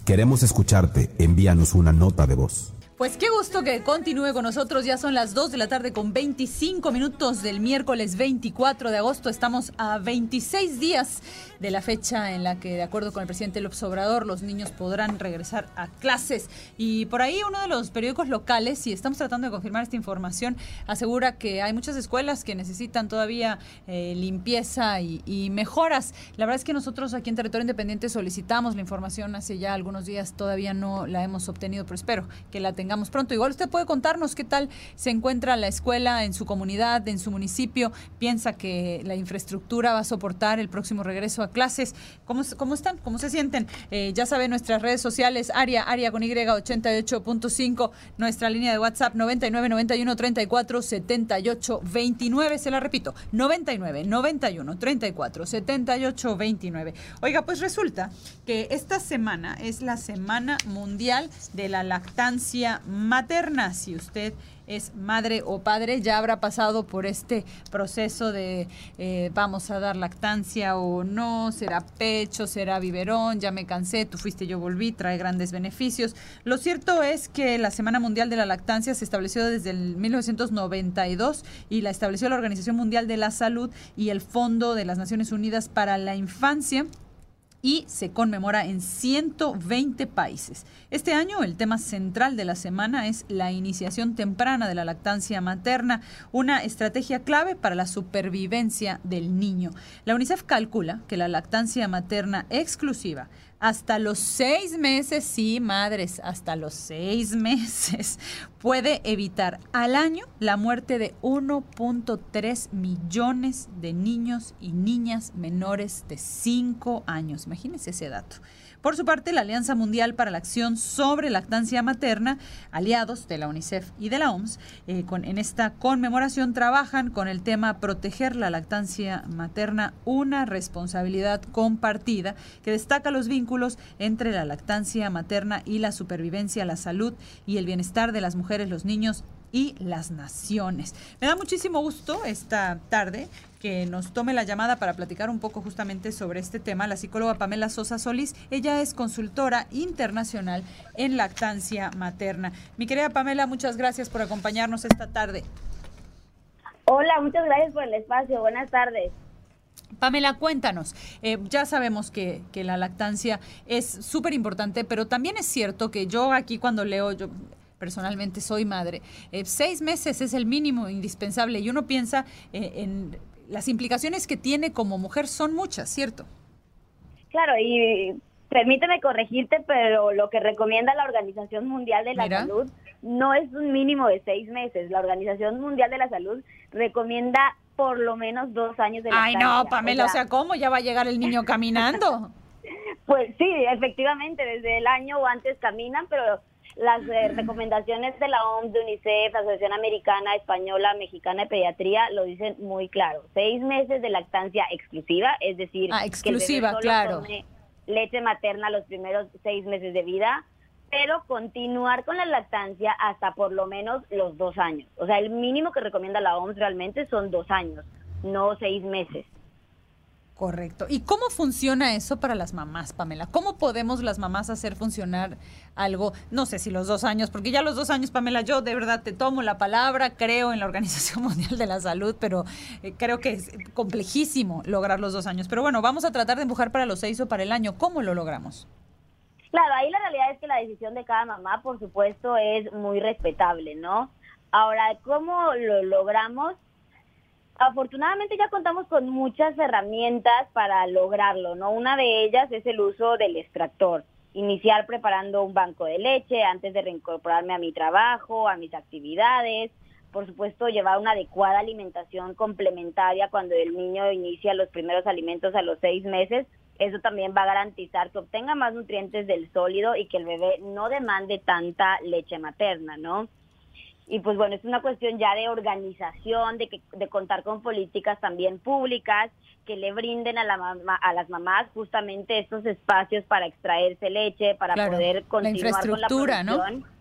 Queremos escucharte, envíanos una nota de voz. Pues qué gusto que continúe con nosotros. Ya son las 2 de la tarde con 25 minutos del miércoles 24 de agosto. Estamos a 26 días de la fecha en la que, de acuerdo con el presidente López Obrador, los niños podrán regresar a clases. Y por ahí uno de los periódicos locales, y estamos tratando de confirmar esta información, asegura que hay muchas escuelas que necesitan todavía eh, limpieza y, y mejoras. La verdad es que nosotros aquí en Territorio Independiente solicitamos la información hace ya algunos días, todavía no la hemos obtenido, pero espero que la tengamos tengamos pronto. Igual usted puede contarnos qué tal se encuentra la escuela en su comunidad, en su municipio. ¿Piensa que la infraestructura va a soportar el próximo regreso a clases? ¿Cómo, cómo están? ¿Cómo se sienten? Eh, ya saben, nuestras redes sociales, Aria, Aria con Y 88.5, nuestra línea de WhatsApp 99 91 34 78 29. Se la repito, 99 91 34 78 29. Oiga, pues resulta que esta semana es la Semana Mundial de la Lactancia Materna. Si usted es madre o padre, ya habrá pasado por este proceso de eh, vamos a dar lactancia o no, será pecho, será biberón, ya me cansé, tú fuiste, yo volví, trae grandes beneficios. Lo cierto es que la Semana Mundial de la Lactancia se estableció desde el 1992 y la estableció la Organización Mundial de la Salud y el Fondo de las Naciones Unidas para la Infancia y se conmemora en 120 países. Este año el tema central de la semana es la iniciación temprana de la lactancia materna, una estrategia clave para la supervivencia del niño. La UNICEF calcula que la lactancia materna exclusiva hasta los seis meses, sí, madres, hasta los seis meses, puede evitar al año la muerte de 1.3 millones de niños y niñas menores de 5 años. Imagínense ese dato. Por su parte, la Alianza Mundial para la Acción sobre Lactancia Materna, aliados de la UNICEF y de la OMS, eh, en esta conmemoración trabajan con el tema proteger la lactancia materna, una responsabilidad compartida que destaca los vínculos entre la lactancia materna y la supervivencia, la salud y el bienestar de las mujeres, los niños y las naciones. Me da muchísimo gusto esta tarde que nos tome la llamada para platicar un poco justamente sobre este tema, la psicóloga Pamela Sosa Solís. Ella es consultora internacional en lactancia materna. Mi querida Pamela, muchas gracias por acompañarnos esta tarde. Hola, muchas gracias por el espacio. Buenas tardes. Pamela, cuéntanos. Eh, ya sabemos que, que, la lactancia es súper importante, pero también es cierto que yo aquí cuando leo, yo personalmente soy madre, eh, seis meses es el mínimo indispensable y uno piensa eh, en las implicaciones que tiene como mujer son muchas, ¿cierto? Claro, y permíteme corregirte, pero lo que recomienda la Organización Mundial de la Salud no es un mínimo de seis meses. La Organización Mundial de la Salud recomienda por lo menos dos años de Ay, no, Pamela, o sea, ¿cómo ya va a llegar el niño caminando? pues sí, efectivamente, desde el año o antes caminan, pero las eh, recomendaciones de la OMS, de UNICEF, Asociación Americana, Española, Mexicana de Pediatría lo dicen muy claro. Seis meses de lactancia exclusiva, es decir, ah, exclusiva, que claro. Tome leche materna los primeros seis meses de vida, pero continuar con la lactancia hasta por lo menos los dos años. O sea, el mínimo que recomienda la OMS realmente son dos años, no seis meses. Correcto. ¿Y cómo funciona eso para las mamás, Pamela? ¿Cómo podemos las mamás hacer funcionar algo? No sé si los dos años, porque ya los dos años, Pamela, yo de verdad te tomo la palabra, creo en la Organización Mundial de la Salud, pero eh, creo que es complejísimo lograr los dos años. Pero bueno, vamos a tratar de empujar para los seis o para el año. ¿Cómo lo logramos? Claro, ahí la realidad es que la decisión de cada mamá, por supuesto, es muy respetable, ¿no? Ahora, ¿cómo lo logramos? Afortunadamente ya contamos con muchas herramientas para lograrlo, ¿no? Una de ellas es el uso del extractor. Iniciar preparando un banco de leche antes de reincorporarme a mi trabajo, a mis actividades. Por supuesto, llevar una adecuada alimentación complementaria cuando el niño inicia los primeros alimentos a los seis meses. Eso también va a garantizar que obtenga más nutrientes del sólido y que el bebé no demande tanta leche materna, ¿no? Y pues bueno, es una cuestión ya de organización, de, que, de contar con políticas también públicas que le brinden a, la a las mamás justamente estos espacios para extraerse leche, para poder continuar con la producción. ¿no?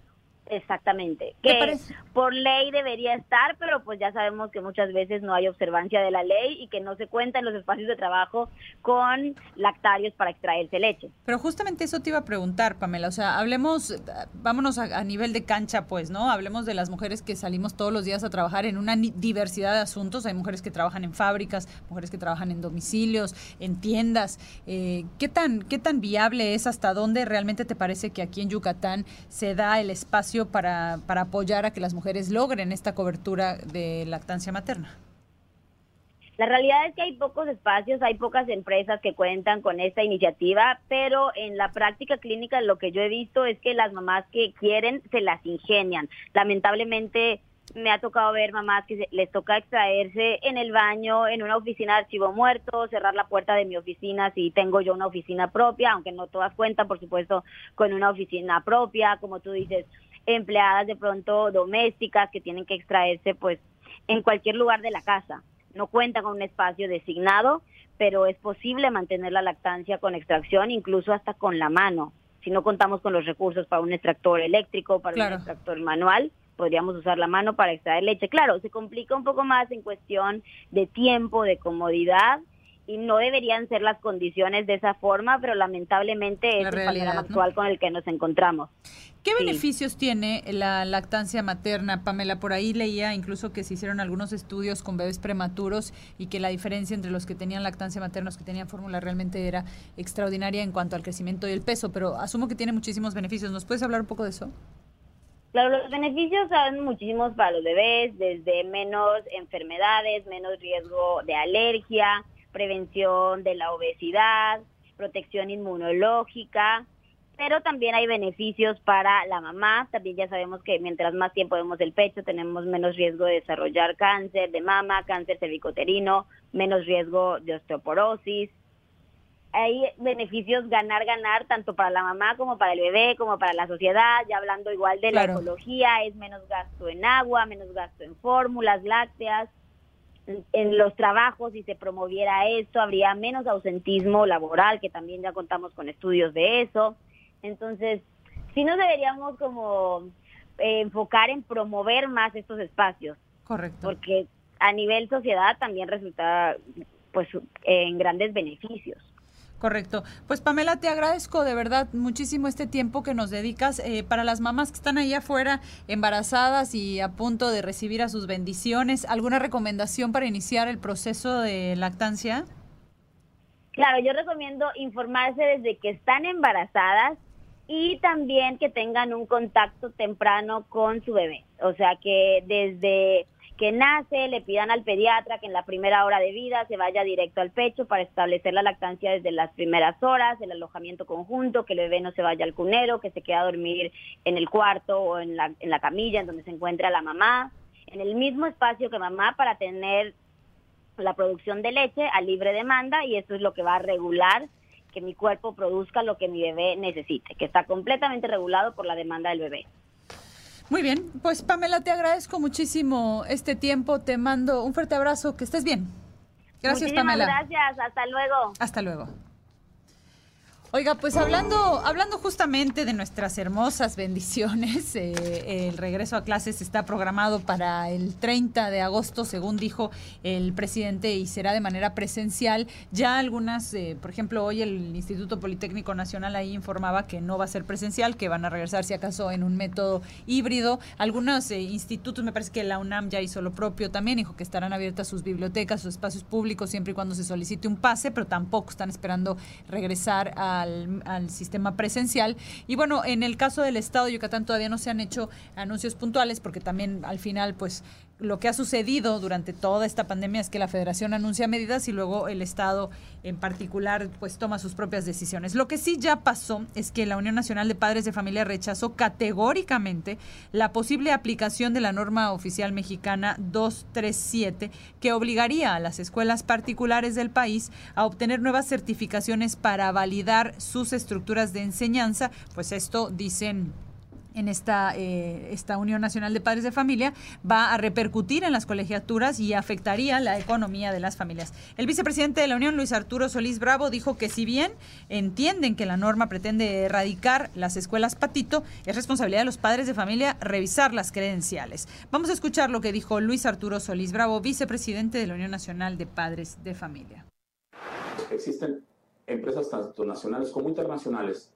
Exactamente. Que por ley debería estar, pero pues ya sabemos que muchas veces no hay observancia de la ley y que no se cuenta en los espacios de trabajo con lactarios para extraerse leche. Pero justamente eso te iba a preguntar, Pamela. O sea, hablemos, vámonos a, nivel de cancha, pues, ¿no? Hablemos de las mujeres que salimos todos los días a trabajar en una diversidad de asuntos. Hay mujeres que trabajan en fábricas, mujeres que trabajan en domicilios, en tiendas. Eh, ¿qué, tan, ¿Qué tan viable es? ¿Hasta dónde realmente te parece que aquí en Yucatán se da el espacio para, apoyar a que las mujeres logren esta cobertura de lactancia materna? La realidad es que hay pocos espacios, hay pocas empresas que cuentan con esta iniciativa, pero en la práctica clínica lo que yo he visto es que las mamás que quieren se las ingenian. Lamentablemente me ha tocado ver mamás que les toca extraerse en el baño, en una oficina de archivo muerto, cerrar la puerta de mi oficina si tengo yo una oficina propia, aunque no todas cuentan, por supuesto, con una oficina propia, como tú dices, empleadas de pronto domésticas que tienen que extraerse pues en cualquier lugar de la casa no cuenta con un espacio designado, pero es posible mantener la lactancia con extracción, incluso hasta con la mano. Si no contamos con los recursos para un extractor eléctrico, para un extractor manual, podríamos usar la mano para extraer leche. Claro, se complica un poco más en cuestión de tiempo, de comodidad, y no deberían ser las condiciones de esa forma, pero lamentablemente es el panorama actual con el que nos encontramos. ¿Qué beneficios tiene la lactancia materna, Pamela? Por ahí leía incluso que se hicieron algunos estudios con bebés prematuros y que la diferencia entre los que tenían lactancia materna y los que tenían fórmula realmente era extraordinaria en cuanto al crecimiento y el peso, pero asumo que tiene muchísimos beneficios. ¿Nos puedes hablar un poco de eso? Claro, los beneficios son muchísimos para los bebés, desde menos enfermedades, menos riesgo de alergia, prevención de la obesidad, protección inmunológica, pero también hay beneficios para la mamá. También ya sabemos que mientras más tiempo vemos el pecho, tenemos menos riesgo de desarrollar cáncer de mama, cáncer cervicoterino, menos riesgo de osteoporosis. Hay beneficios ganar, ganar, tanto para la mamá como para el bebé, como para la sociedad. Ya hablando igual de la ecología, es menos gasto en agua, menos gasto en fórmulas lácteas en los trabajos, si se promoviera esto, habría menos ausentismo laboral, que también ya contamos con estudios de eso. Entonces, sí nos deberíamos como eh, enfocar en promover más estos espacios. Correcto. Porque a nivel sociedad también resulta pues en grandes beneficios. Correcto. Pues Pamela, te agradezco de verdad muchísimo este tiempo que nos dedicas eh, para las mamás que están ahí afuera embarazadas y a punto de recibir a sus bendiciones. ¿Alguna recomendación para iniciar el proceso de lactancia? Claro, yo recomiendo informarse desde que están embarazadas y también que tengan un contacto temprano con su bebé. O sea, que desde que nace, le pidan al pediatra que en la primera hora de vida se vaya directo al pecho para establecer la lactancia desde las primeras horas, el alojamiento conjunto, que el bebé no se vaya al cunero, que se quede a dormir en el cuarto o en la, en la camilla en donde se encuentra la mamá, en el mismo espacio que mamá para tener la producción de leche a libre demanda y eso es lo que va a regular que mi cuerpo produzca lo que mi bebé necesite, que está completamente regulado por la demanda del bebé. Muy bien, pues Pamela, te agradezco muchísimo este tiempo, te mando un fuerte abrazo, que estés bien. Gracias, Pamela. Gracias, hasta luego. Hasta luego. Oiga, pues hablando, hablando justamente de nuestras hermosas bendiciones, eh, el regreso a clases está programado para el 30 de agosto, según dijo el presidente, y será de manera presencial. Ya algunas, eh, por ejemplo, hoy el Instituto Politécnico Nacional ahí informaba que no va a ser presencial, que van a regresar si acaso en un método híbrido. Algunos eh, institutos, me parece que la UNAM ya hizo lo propio también, dijo que estarán abiertas sus bibliotecas, sus espacios públicos, siempre y cuando se solicite un pase, pero tampoco están esperando regresar a al, sistema presencial. Y bueno, en el caso del Estado de Yucatán todavía no se han hecho anuncios puntuales porque también al final pues lo que ha sucedido durante toda esta pandemia es que la federación anuncia medidas y luego el Estado en particular pues toma sus propias decisiones. Lo que sí ya pasó es que la Unión Nacional de Padres de Familia rechazó categóricamente la posible aplicación de la norma oficial mexicana 237 que obligaría a las escuelas particulares del país a obtener nuevas certificaciones para validar sus estructuras de enseñanza, pues esto dicen en esta, eh, esta Unión Nacional de Padres de Familia va a repercutir en las colegiaturas y afectaría la economía de las familias. El vicepresidente de la Unión, Luis Arturo Solís Bravo, dijo que si bien entienden que la norma pretende erradicar las escuelas patito, es responsabilidad de los padres de familia revisar las credenciales. Vamos a escuchar lo que dijo Luis Arturo Solís Bravo, vicepresidente de la Unión Nacional de Padres de Familia. Existen empresas tanto nacionales como internacionales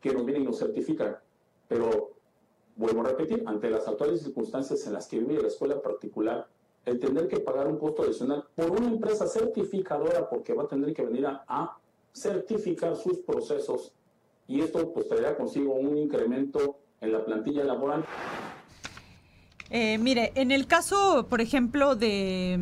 que nos vienen y nos certifican pero vuelvo a repetir, ante las actuales circunstancias en las que vive la escuela particular, el tener que pagar un costo adicional por una empresa certificadora porque va a tener que venir a, certificar sus procesos y esto pues traerá consigo un incremento en la plantilla laboral. Eh, mire, en el caso, por ejemplo, de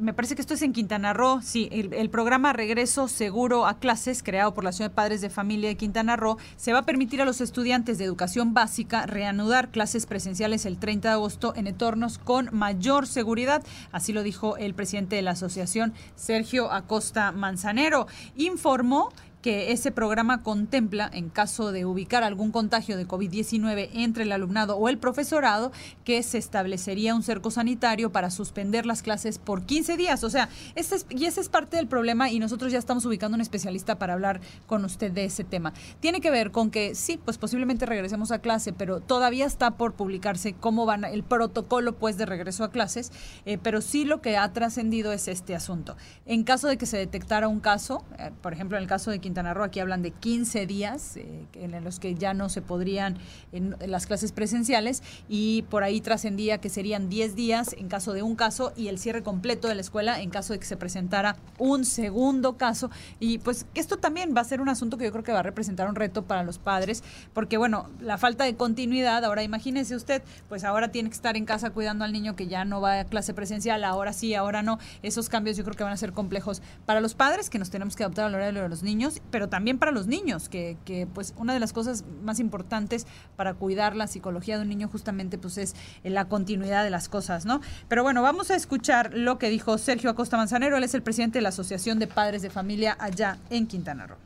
me parece que esto es en Quintana Roo, sí, el, programa Regreso Seguro a Clases, creado por la Asociación de Padres de Familia de Quintana Roo, se va a permitir a los estudiantes de educación básica reanudar clases presenciales el 30 de agosto en entornos con mayor seguridad. Así lo dijo el presidente de la asociación, Sergio Acosta Manzanero. Informó que ese programa contempla, en caso de ubicar algún contagio de COVID-19 entre el alumnado o el profesorado, que se establecería un cerco sanitario para suspender las clases por 15 días. O sea, este y ese es parte del problema y nosotros ya estamos ubicando un especialista para hablar con usted de ese tema. Tiene que ver con que sí, pues posiblemente regresemos a clase, pero todavía está por publicarse cómo van el protocolo pues de regreso a clases, eh, pero sí lo que ha trascendido es este asunto. En caso de que se detectara un caso, eh, por ejemplo, en el caso de Quintana Roo, aquí hablan de 15 días eh, en los que ya no se podrían en, las clases presenciales y por ahí trascendía que serían 10 días en caso de un caso y el cierre completo de la escuela en caso de que se presentara un segundo caso. Y pues esto también va a ser un asunto que yo creo que va a representar un reto para los padres, porque bueno, la falta de continuidad, ahora imagínese usted, pues ahora tiene que estar en casa cuidando al niño que ya no va a clase presencial, ahora sí, ahora no. Esos cambios yo creo que van a ser complejos para los padres, que nos tenemos que adaptar al horario de los niños, pero también para los niños, que, pues una de las cosas más importantes para cuidar la psicología de un niño justamente pues es la continuidad de las cosas, ¿no? Pero bueno, vamos a escuchar lo que dijo Sergio Acosta Manzanero, él es el presidente de la Asociación de Padres de Familia allá en Quintana Roo.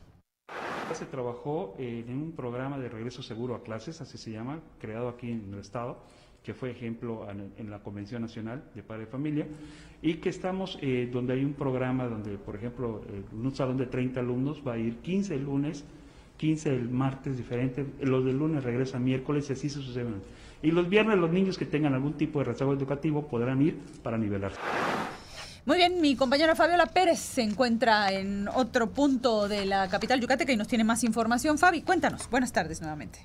Se trabajó en un programa de regreso seguro a clases, así se llama, creado aquí en el Estado, que fue ejemplo en la Convención Nacional de Padre de Familia, y que estamos eh, donde hay un programa donde, por ejemplo, en un salón de 30 alumnos va a ir 15 el lunes, 15 el martes diferente, los del lunes regresan miércoles y así se suceden. Y los viernes los niños que tengan algún tipo de rezago educativo podrán ir para nivelarse. Muy bien, mi compañera Fabiola Pérez se encuentra en otro punto de la capital yucateca y nos tiene más información. Fabi, cuéntanos. Buenas tardes nuevamente.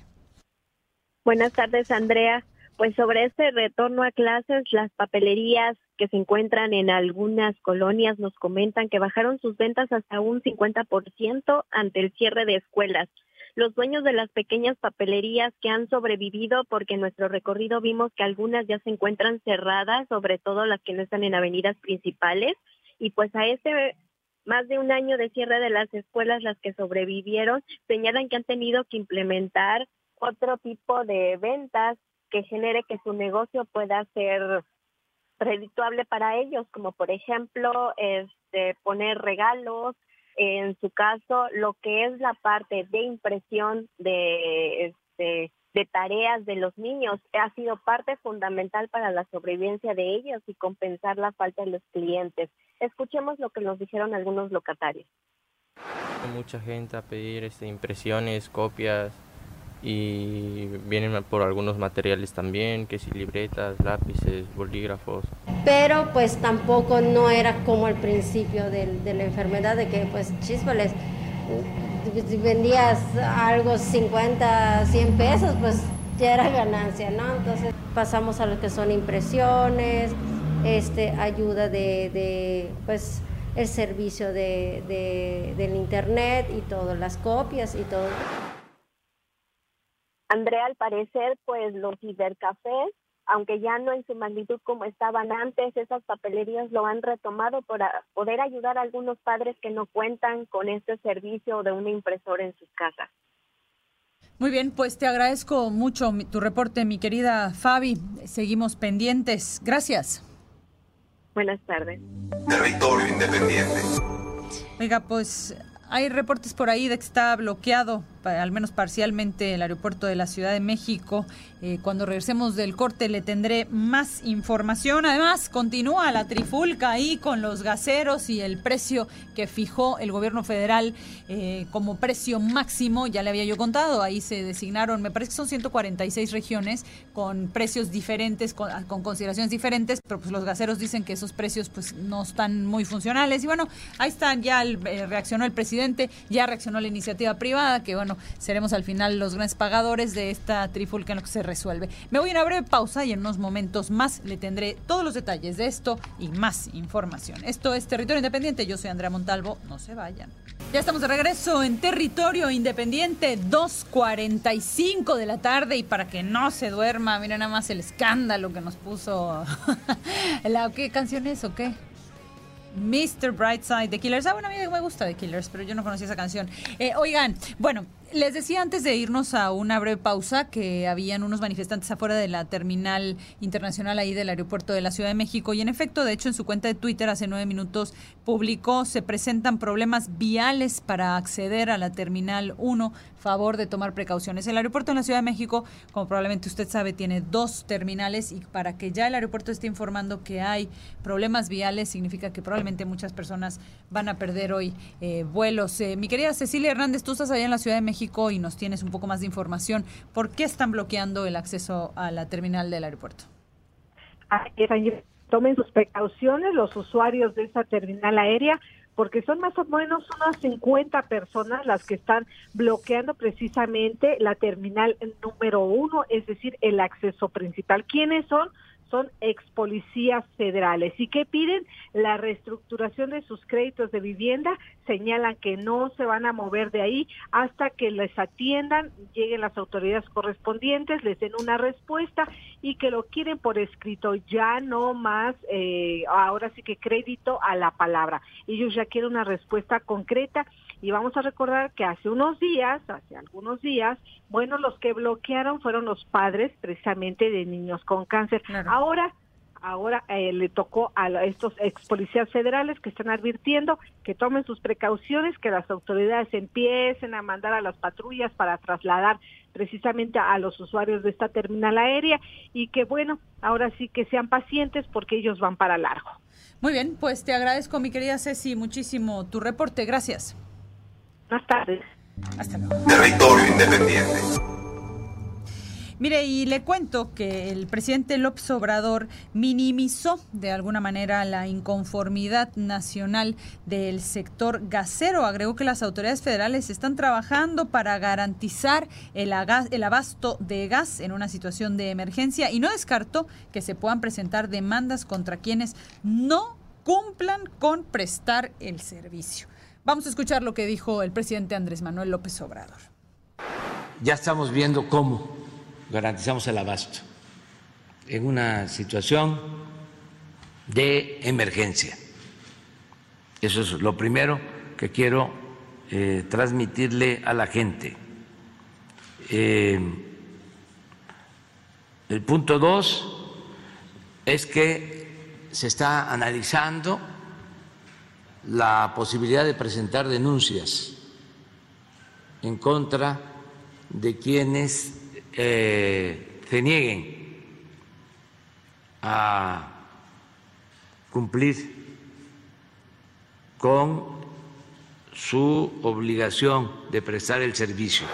Buenas tardes, Andrea. Pues sobre este retorno a clases, las papelerías que se encuentran en algunas colonias nos comentan que bajaron sus ventas hasta un 50% ante el cierre de escuelas. Los dueños de las pequeñas papelerías que han sobrevivido, porque en nuestro recorrido vimos que algunas ya se encuentran cerradas, sobre todo las que no están en avenidas principales, y pues a este más de un año de cierre de las escuelas, las que sobrevivieron, señalan que han tenido que implementar otro tipo de ventas que genere que su negocio pueda ser redituable para ellos, como por ejemplo este, poner regalos, en su caso lo que es la parte de impresión de, este, de tareas de los niños ha sido parte fundamental para la sobrevivencia de ellos y compensar la falta de los clientes. Escuchemos lo que nos dijeron algunos locatarios. Mucha gente a pedir este, impresiones, copias, y vienen por algunos materiales también, que si libretas, lápices, bolígrafos. Pero pues tampoco no era como al principio de, la enfermedad, de que pues chispoles, vendías algo 50, 100 pesos, pues ya era ganancia, ¿no? Entonces pasamos a lo que son impresiones, este, ayuda de, pues el servicio de, del internet y todas las copias y todo. Andrea, al parecer, pues los cibercafés, aunque ya no en su magnitud como estaban antes, esas papelerías lo han retomado para poder ayudar a algunos padres que no cuentan con este servicio de una impresora en sus casas. Muy bien, pues te agradezco mucho tu reporte, mi querida Fabi. Seguimos pendientes. Gracias. Buenas tardes. Territorio Independiente. Oiga, pues hay reportes por ahí de que está bloqueado al menos parcialmente el aeropuerto de la Ciudad de México. Eh, cuando regresemos del corte le tendré más información. Además, continúa la trifulca ahí con los gaseros y el precio que fijó el gobierno federal eh, como precio máximo. Ya le había yo contado, ahí se designaron, me parece que son 146 regiones con precios diferentes, con, con consideraciones diferentes, pero pues los gaseros dicen que esos precios pues no están muy funcionales. Y bueno, ahí están, ya eh, reaccionó el presidente, ya reaccionó la iniciativa privada, que bueno, seremos al final los grandes pagadores de esta trifulca en lo se resuelve. Me voy a una breve pausa y en unos momentos más le tendré todos los detalles de esto y más información. Esto es Territorio Independiente. Yo soy Andrea Montalvo. No se vayan. Ya estamos de regreso en Territorio Independiente, 2.45 de la tarde y para que no se duerma, miren nada más el escándalo que nos puso. ¿La, ¿Qué canción es o qué? Mr. Brightside de Killers. Ah, bueno, a mí me gusta de Killers, pero yo no conocía esa canción. Eh, oigan, bueno, les decía antes de irnos a una breve pausa que habían unos manifestantes afuera de la terminal internacional ahí del aeropuerto de la Ciudad de México y en efecto, de hecho, en su cuenta de Twitter hace nueve minutos publicó se presentan problemas viales para acceder a la terminal 1, favor de tomar precauciones. El aeropuerto en la Ciudad de México, como probablemente usted sabe, tiene dos terminales y para que ya el aeropuerto esté informando que hay problemas viales significa que probablemente muchas personas van a perder hoy eh, vuelos. Eh, mi querida Cecilia Hernández, tú estás allá en la Ciudad de México y nos tienes un poco más de información. ¿Por qué están bloqueando el acceso a la terminal del aeropuerto? Tomen sus precauciones los usuarios de esta terminal aérea porque son más o menos unas 50 personas las que están bloqueando precisamente la terminal número uno, es decir, el acceso principal. ¿Quiénes son? Son ex policías federales. Y que piden la reestructuración de sus créditos de vivienda, señalan que no se van a mover de ahí hasta que les atiendan, lleguen las autoridades correspondientes, les den una respuesta y que lo quieren por escrito, ya no más, eh, ahora sí que crédito a la palabra. Ellos ya quieren una respuesta concreta y vamos a recordar que hace unos días, hace algunos días, bueno, los que bloquearon fueron los padres precisamente de niños con cáncer. Ahora ahora eh, le tocó a estos ex policías federales que están advirtiendo que tomen sus precauciones, que las autoridades empiecen a mandar a las patrullas para trasladar precisamente a los usuarios de esta terminal aérea y que bueno, ahora sí que sean pacientes porque ellos van para largo. Muy bien, pues te agradezco mi querida Ceci muchísimo tu reporte, gracias. Buenas tardes. Hasta luego. Territorio Independiente. Mire, y le cuento que el presidente López Obrador minimizó de alguna manera la inconformidad nacional del sector gasero. Agregó que las autoridades federales están trabajando para garantizar el, el abasto de gas en una situación de emergencia y no descartó que se puedan presentar demandas contra quienes no cumplan con prestar el servicio. Vamos a escuchar lo que dijo el presidente Andrés Manuel López Obrador. Ya estamos viendo cómo garantizamos el abasto en una situación de emergencia. Eso es lo primero que quiero eh, transmitirle a la gente. Eh, el punto dos es que se está analizando la posibilidad de presentar denuncias en contra de quienes eh, se nieguen a cumplir con su obligación de prestar el servicio.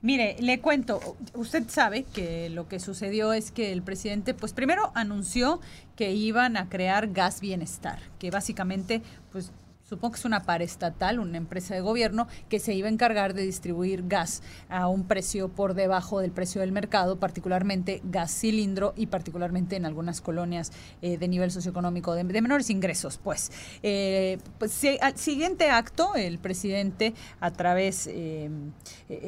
Mire, le cuento, usted sabe que lo que sucedió es que el presidente, pues primero anunció que iban a crear gas bienestar, que básicamente, pues supongo que es una paraestatal, una empresa de gobierno, que se iba a encargar de distribuir gas a un precio por debajo del precio del mercado, particularmente gas cilindro y particularmente en algunas colonias eh, de nivel socioeconómico de, menores ingresos. Pues, eh, pues al siguiente acto, el presidente a través eh,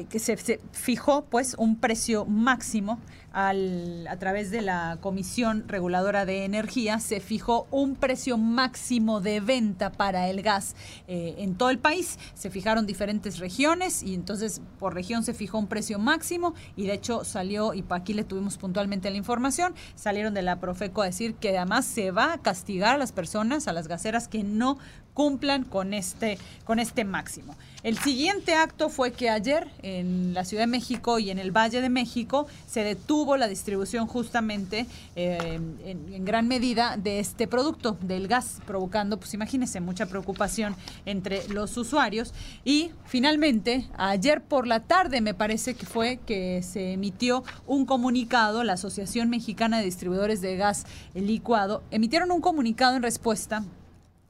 que se, se, fijó pues un precio máximo al, a través de la Comisión Reguladora de Energía, se fijó un precio máximo de venta para el gas eh, en todo el país. Se fijaron diferentes regiones y entonces por región se fijó un precio máximo y de hecho salió, y aquí le tuvimos puntualmente la información, salieron de la Profeco a decir que además se va a castigar a las personas, a las gaseras que no cumplan con este, con este máximo. El siguiente acto fue que ayer en la Ciudad de México y en el Valle de México se detuvo la distribución justamente eh, en, gran medida de este producto, del gas, provocando, pues imagínense, mucha preocupación entre los usuarios. Y finalmente, ayer por la tarde me parece que fue que se emitió un comunicado, la Asociación Mexicana de Distribuidores de Gas Licuado, emitieron un comunicado en respuesta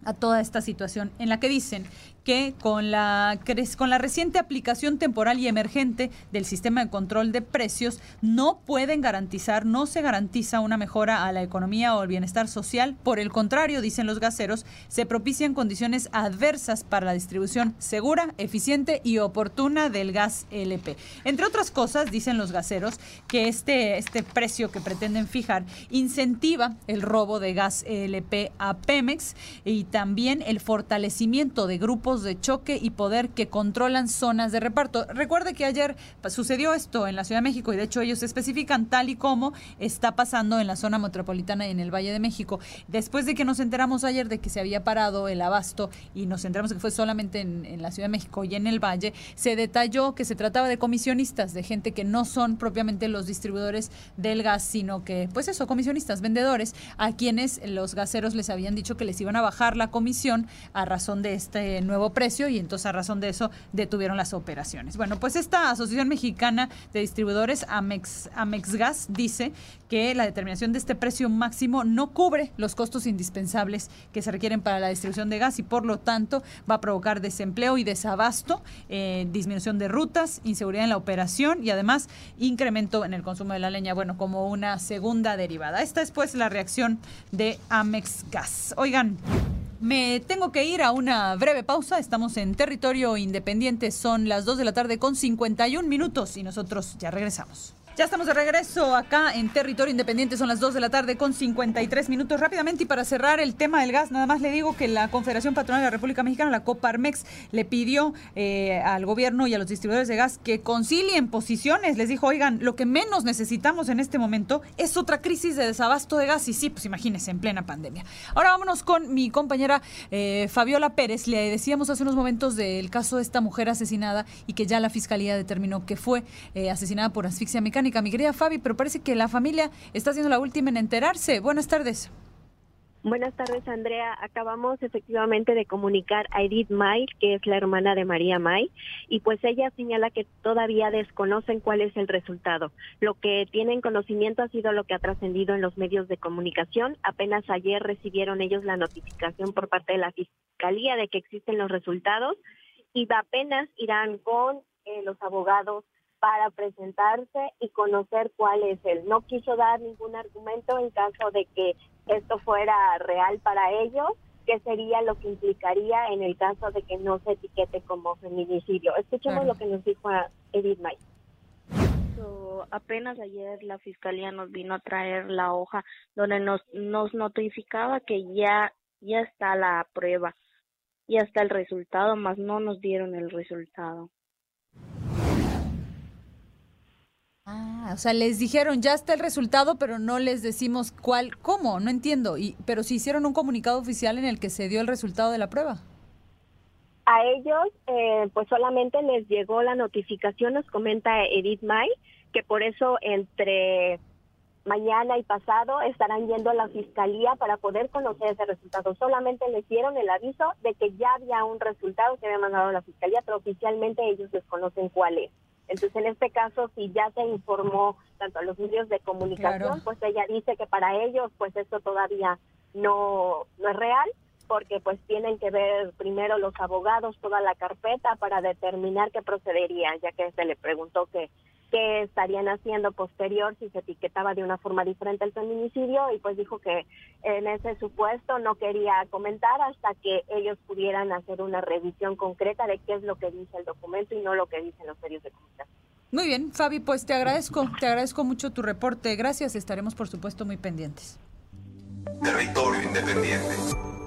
a toda esta situación en la que dicen que con la, con la reciente aplicación temporal y emergente del sistema de control de precios no pueden garantizar, no se garantiza una mejora a la economía o el bienestar social. Por el contrario, dicen los gaseros, se propician condiciones adversas para la distribución segura, eficiente y oportuna del gas LP. Entre otras cosas, dicen los gaseros, que este, este precio que pretenden fijar incentiva el robo de gas LP a Pemex y también el fortalecimiento de grupos de choque y poder que controlan zonas de reparto. Recuerde que ayer sucedió esto en la Ciudad de México y de hecho ellos especifican tal y como está pasando en la zona metropolitana y en el Valle de México. Después de que nos enteramos ayer de que se había parado el abasto y nos enteramos que fue solamente en, en la Ciudad de México y en el Valle, se detalló que se trataba de comisionistas, de gente que no son propiamente los distribuidores del gas, sino que, pues eso, comisionistas, vendedores, a quienes los gaseros les habían dicho que les iban a bajar la comisión a razón de este nuevo precio y entonces a razón de eso detuvieron las operaciones. Bueno, pues esta Asociación Mexicana de Distribuidores, Amex, Amexgas, dice que la determinación de este precio máximo no cubre los costos indispensables que se requieren para la distribución de gas y por lo tanto va a provocar desempleo y desabasto, eh, disminución de rutas, inseguridad en la operación y además incremento en el consumo de la leña, bueno, como una segunda derivada. Esta es pues la reacción de Amex Gas. Oigan, me tengo que ir a una breve pausa. Estamos en territorio independiente. Son las 2 de la tarde con 51 minutos y nosotros ya regresamos. Ya estamos de regreso acá en Territorio Independiente, son las 2 de la tarde con 53 minutos. Rápidamente y para cerrar el tema del gas, nada más le digo que la Confederación Patronal de la República Mexicana, la Coparmex, le pidió eh, al gobierno y a los distribuidores de gas que concilien posiciones. Les dijo, oigan, lo que menos necesitamos en este momento es otra crisis de desabasto de gas. Y sí, pues imagínense, en plena pandemia. Ahora vámonos con mi compañera eh, Fabiola Pérez. Le decíamos hace unos momentos del caso de esta mujer asesinada y que ya la fiscalía determinó que fue eh, asesinada por asfixia mecánica mi querida Fabi, pero parece que la familia está siendo la última en enterarse. Buenas tardes. Buenas tardes, Andrea. Acabamos efectivamente de comunicar a Edith May, que es la hermana de María May, y pues ella señala que todavía desconocen cuál es el resultado. Lo que tienen conocimiento ha sido lo que ha trascendido en los medios de comunicación. Apenas ayer recibieron ellos la notificación por parte de la Fiscalía de que existen los resultados y apenas irán con eh, los abogados para presentarse y conocer cuál es él. No quiso dar ningún argumento en caso de que esto fuera real para ellos, que sería lo que implicaría en el caso de que no se etiquete como feminicidio. Escuchemos lo que nos dijo Edith May. apenas ayer la fiscalía nos vino a traer la hoja donde nos, nos notificaba que ya, ya está la prueba, ya está el resultado, más no nos dieron el resultado. Ah, o sea, les dijeron ya está el resultado, pero no les decimos cuál, cómo, no entiendo. Y, pero si hicieron un comunicado oficial en el que se dio el resultado de la prueba. A ellos, eh, pues solamente les llegó la notificación, nos comenta Edith May, que por eso entre mañana y pasado estarán yendo a la fiscalía para poder conocer ese resultado. Solamente les dieron el aviso de que ya había un resultado que había mandado la fiscalía, pero oficialmente ellos desconocen cuál es. Entonces, en este caso, si ya se informó tanto a los medios de comunicación, pues ella dice que para ellos, pues esto todavía no, no es real, porque pues tienen que ver primero los abogados toda la carpeta para determinar qué procedería, ya que se le preguntó que qué estarían haciendo posterior si se etiquetaba de una forma diferente el feminicidio y pues dijo que en ese supuesto no quería comentar hasta que ellos pudieran hacer una revisión concreta de qué es lo que dice el documento y no lo que dicen los medios de comunicación. Muy bien, Fabi, pues te agradezco, te agradezco mucho tu reporte. Gracias, estaremos por supuesto muy pendientes. Territorio Independiente.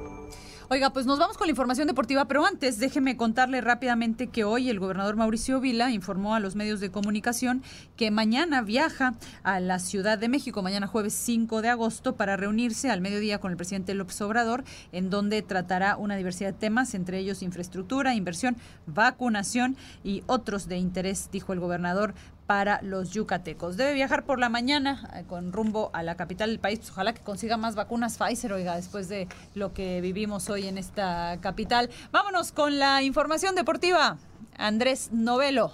Oiga, pues nos vamos con la información deportiva, pero antes déjeme contarle rápidamente que hoy el gobernador Mauricio Vila informó a los medios de comunicación que mañana viaja a la Ciudad de México, mañana jueves 5 de agosto, para reunirse al mediodía con el presidente López Obrador, en donde tratará una diversidad de temas, entre ellos infraestructura, inversión, vacunación y otros de interés, dijo el gobernador para los yucatecos. Debe viajar por la mañana eh, con rumbo a la capital del país. Ojalá que consiga más vacunas Pfizer, oiga, después de lo que vivimos hoy en esta capital. Vámonos con la información deportiva. Andrés Novelo.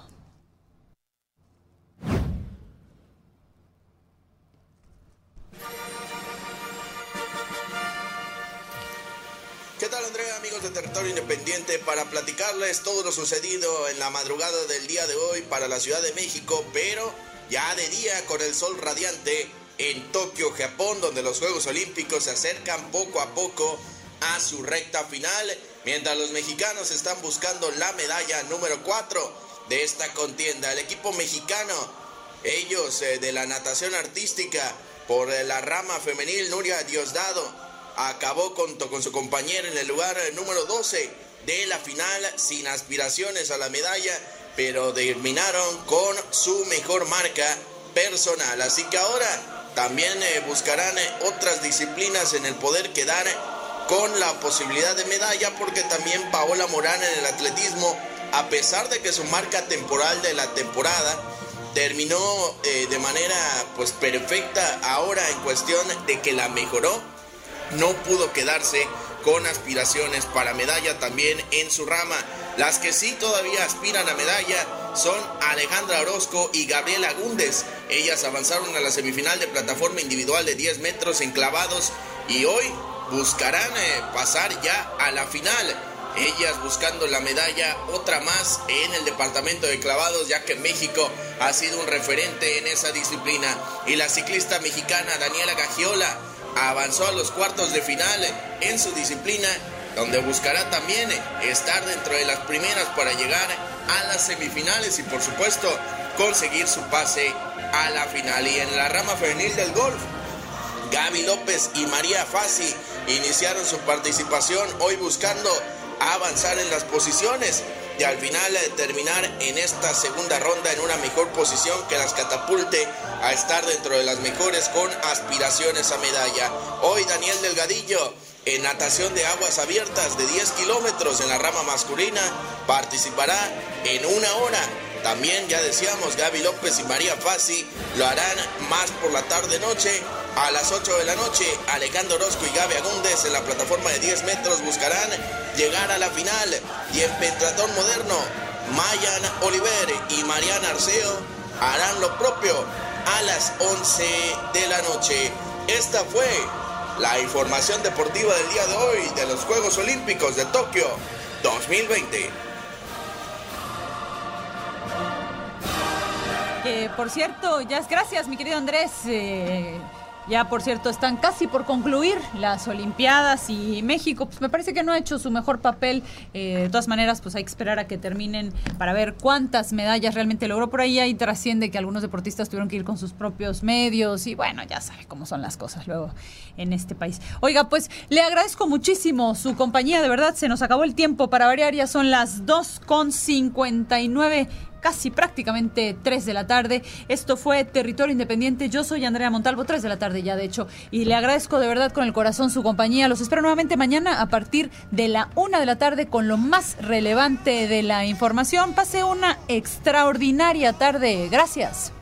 ¿Qué tal? Andrea, amigos de Territorio Independiente, para platicarles todo lo sucedido en la madrugada del día de hoy para la Ciudad de México, pero ya de día con el sol radiante en Tokio, Japón, donde los Juegos Olímpicos se acercan poco a poco a su recta final, mientras los mexicanos están buscando la medalla número 4 de esta contienda. El equipo mexicano, ellos eh, de la natación artística por eh, la rama femenil, Nuria Diosdado, acabó con, con su compañera en el lugar número 12 de la final sin aspiraciones a la medalla, pero terminaron con su mejor marca personal. Así que ahora también eh, buscarán eh, otras disciplinas en el poder quedar con la posibilidad de medalla, porque también Paola Morán en el atletismo, a pesar de que su marca temporal de la temporada terminó eh, de manera pues perfecta ahora en cuestión de que la mejoró no pudo quedarse con aspiraciones para medalla también en su rama. Las que sí todavía aspiran a medalla son Alejandra Orozco y Gabriela Gúndez. Ellas avanzaron a la semifinal de plataforma individual de 10 metros enclavados y hoy buscarán eh, pasar ya a la final. Ellas buscando la medalla, otra más en el departamento de clavados, ya que México ha sido un referente en esa disciplina. Y la ciclista mexicana Daniela Gagiola avanzó a los cuartos de final en su disciplina, donde buscará también estar dentro de las primeras para llegar a las semifinales y por supuesto conseguir su pase a la final. Y en la rama femenil del golf, Gaby López y María Fassi iniciaron su participación hoy buscando avanzar en las posiciones y al final eh, terminar en esta segunda ronda en una mejor posición que las catapulte a estar dentro de las mejores con aspiraciones a medalla. Hoy Daniel Delgadillo en natación de aguas abiertas de 10 kilómetros en la rama masculina participará en una hora. También ya decíamos Gaby López y María Fassi lo harán más por la tarde noche a las 8 de la noche, Alejandro Orozco y Gaby Agúndez en la plataforma de 10 metros buscarán llegar a la final. Y en Pentratón Moderno, Mayan Oliver y Mariana Arceo harán lo propio a las 11 de la noche. Esta fue la información deportiva del día de hoy de los Juegos Olímpicos de Tokio 2020. Por cierto, ya gracias, mi querido Andrés. Eh, ya, por cierto, están casi por concluir las Olimpiadas y México, pues me parece que no ha hecho su mejor papel. Eh, de todas maneras, pues hay que esperar a que terminen para ver cuántas medallas realmente logró. Por ahí ahí trasciende que algunos deportistas tuvieron que ir con sus propios medios y bueno, ya sabe cómo son las cosas luego en este país. Oiga, pues le agradezco muchísimo su compañía, de verdad, se nos acabó el tiempo para variar, ya son las 2.59 casi prácticamente 3 de la tarde. Esto fue Territorio Independiente. Yo soy Andrea Montalvo, 3 de la tarde ya de hecho, y le agradezco de verdad con el corazón su compañía. Los espero nuevamente mañana a partir de la 1 de la tarde con lo más relevante de la información. Pase una extraordinaria tarde. Gracias.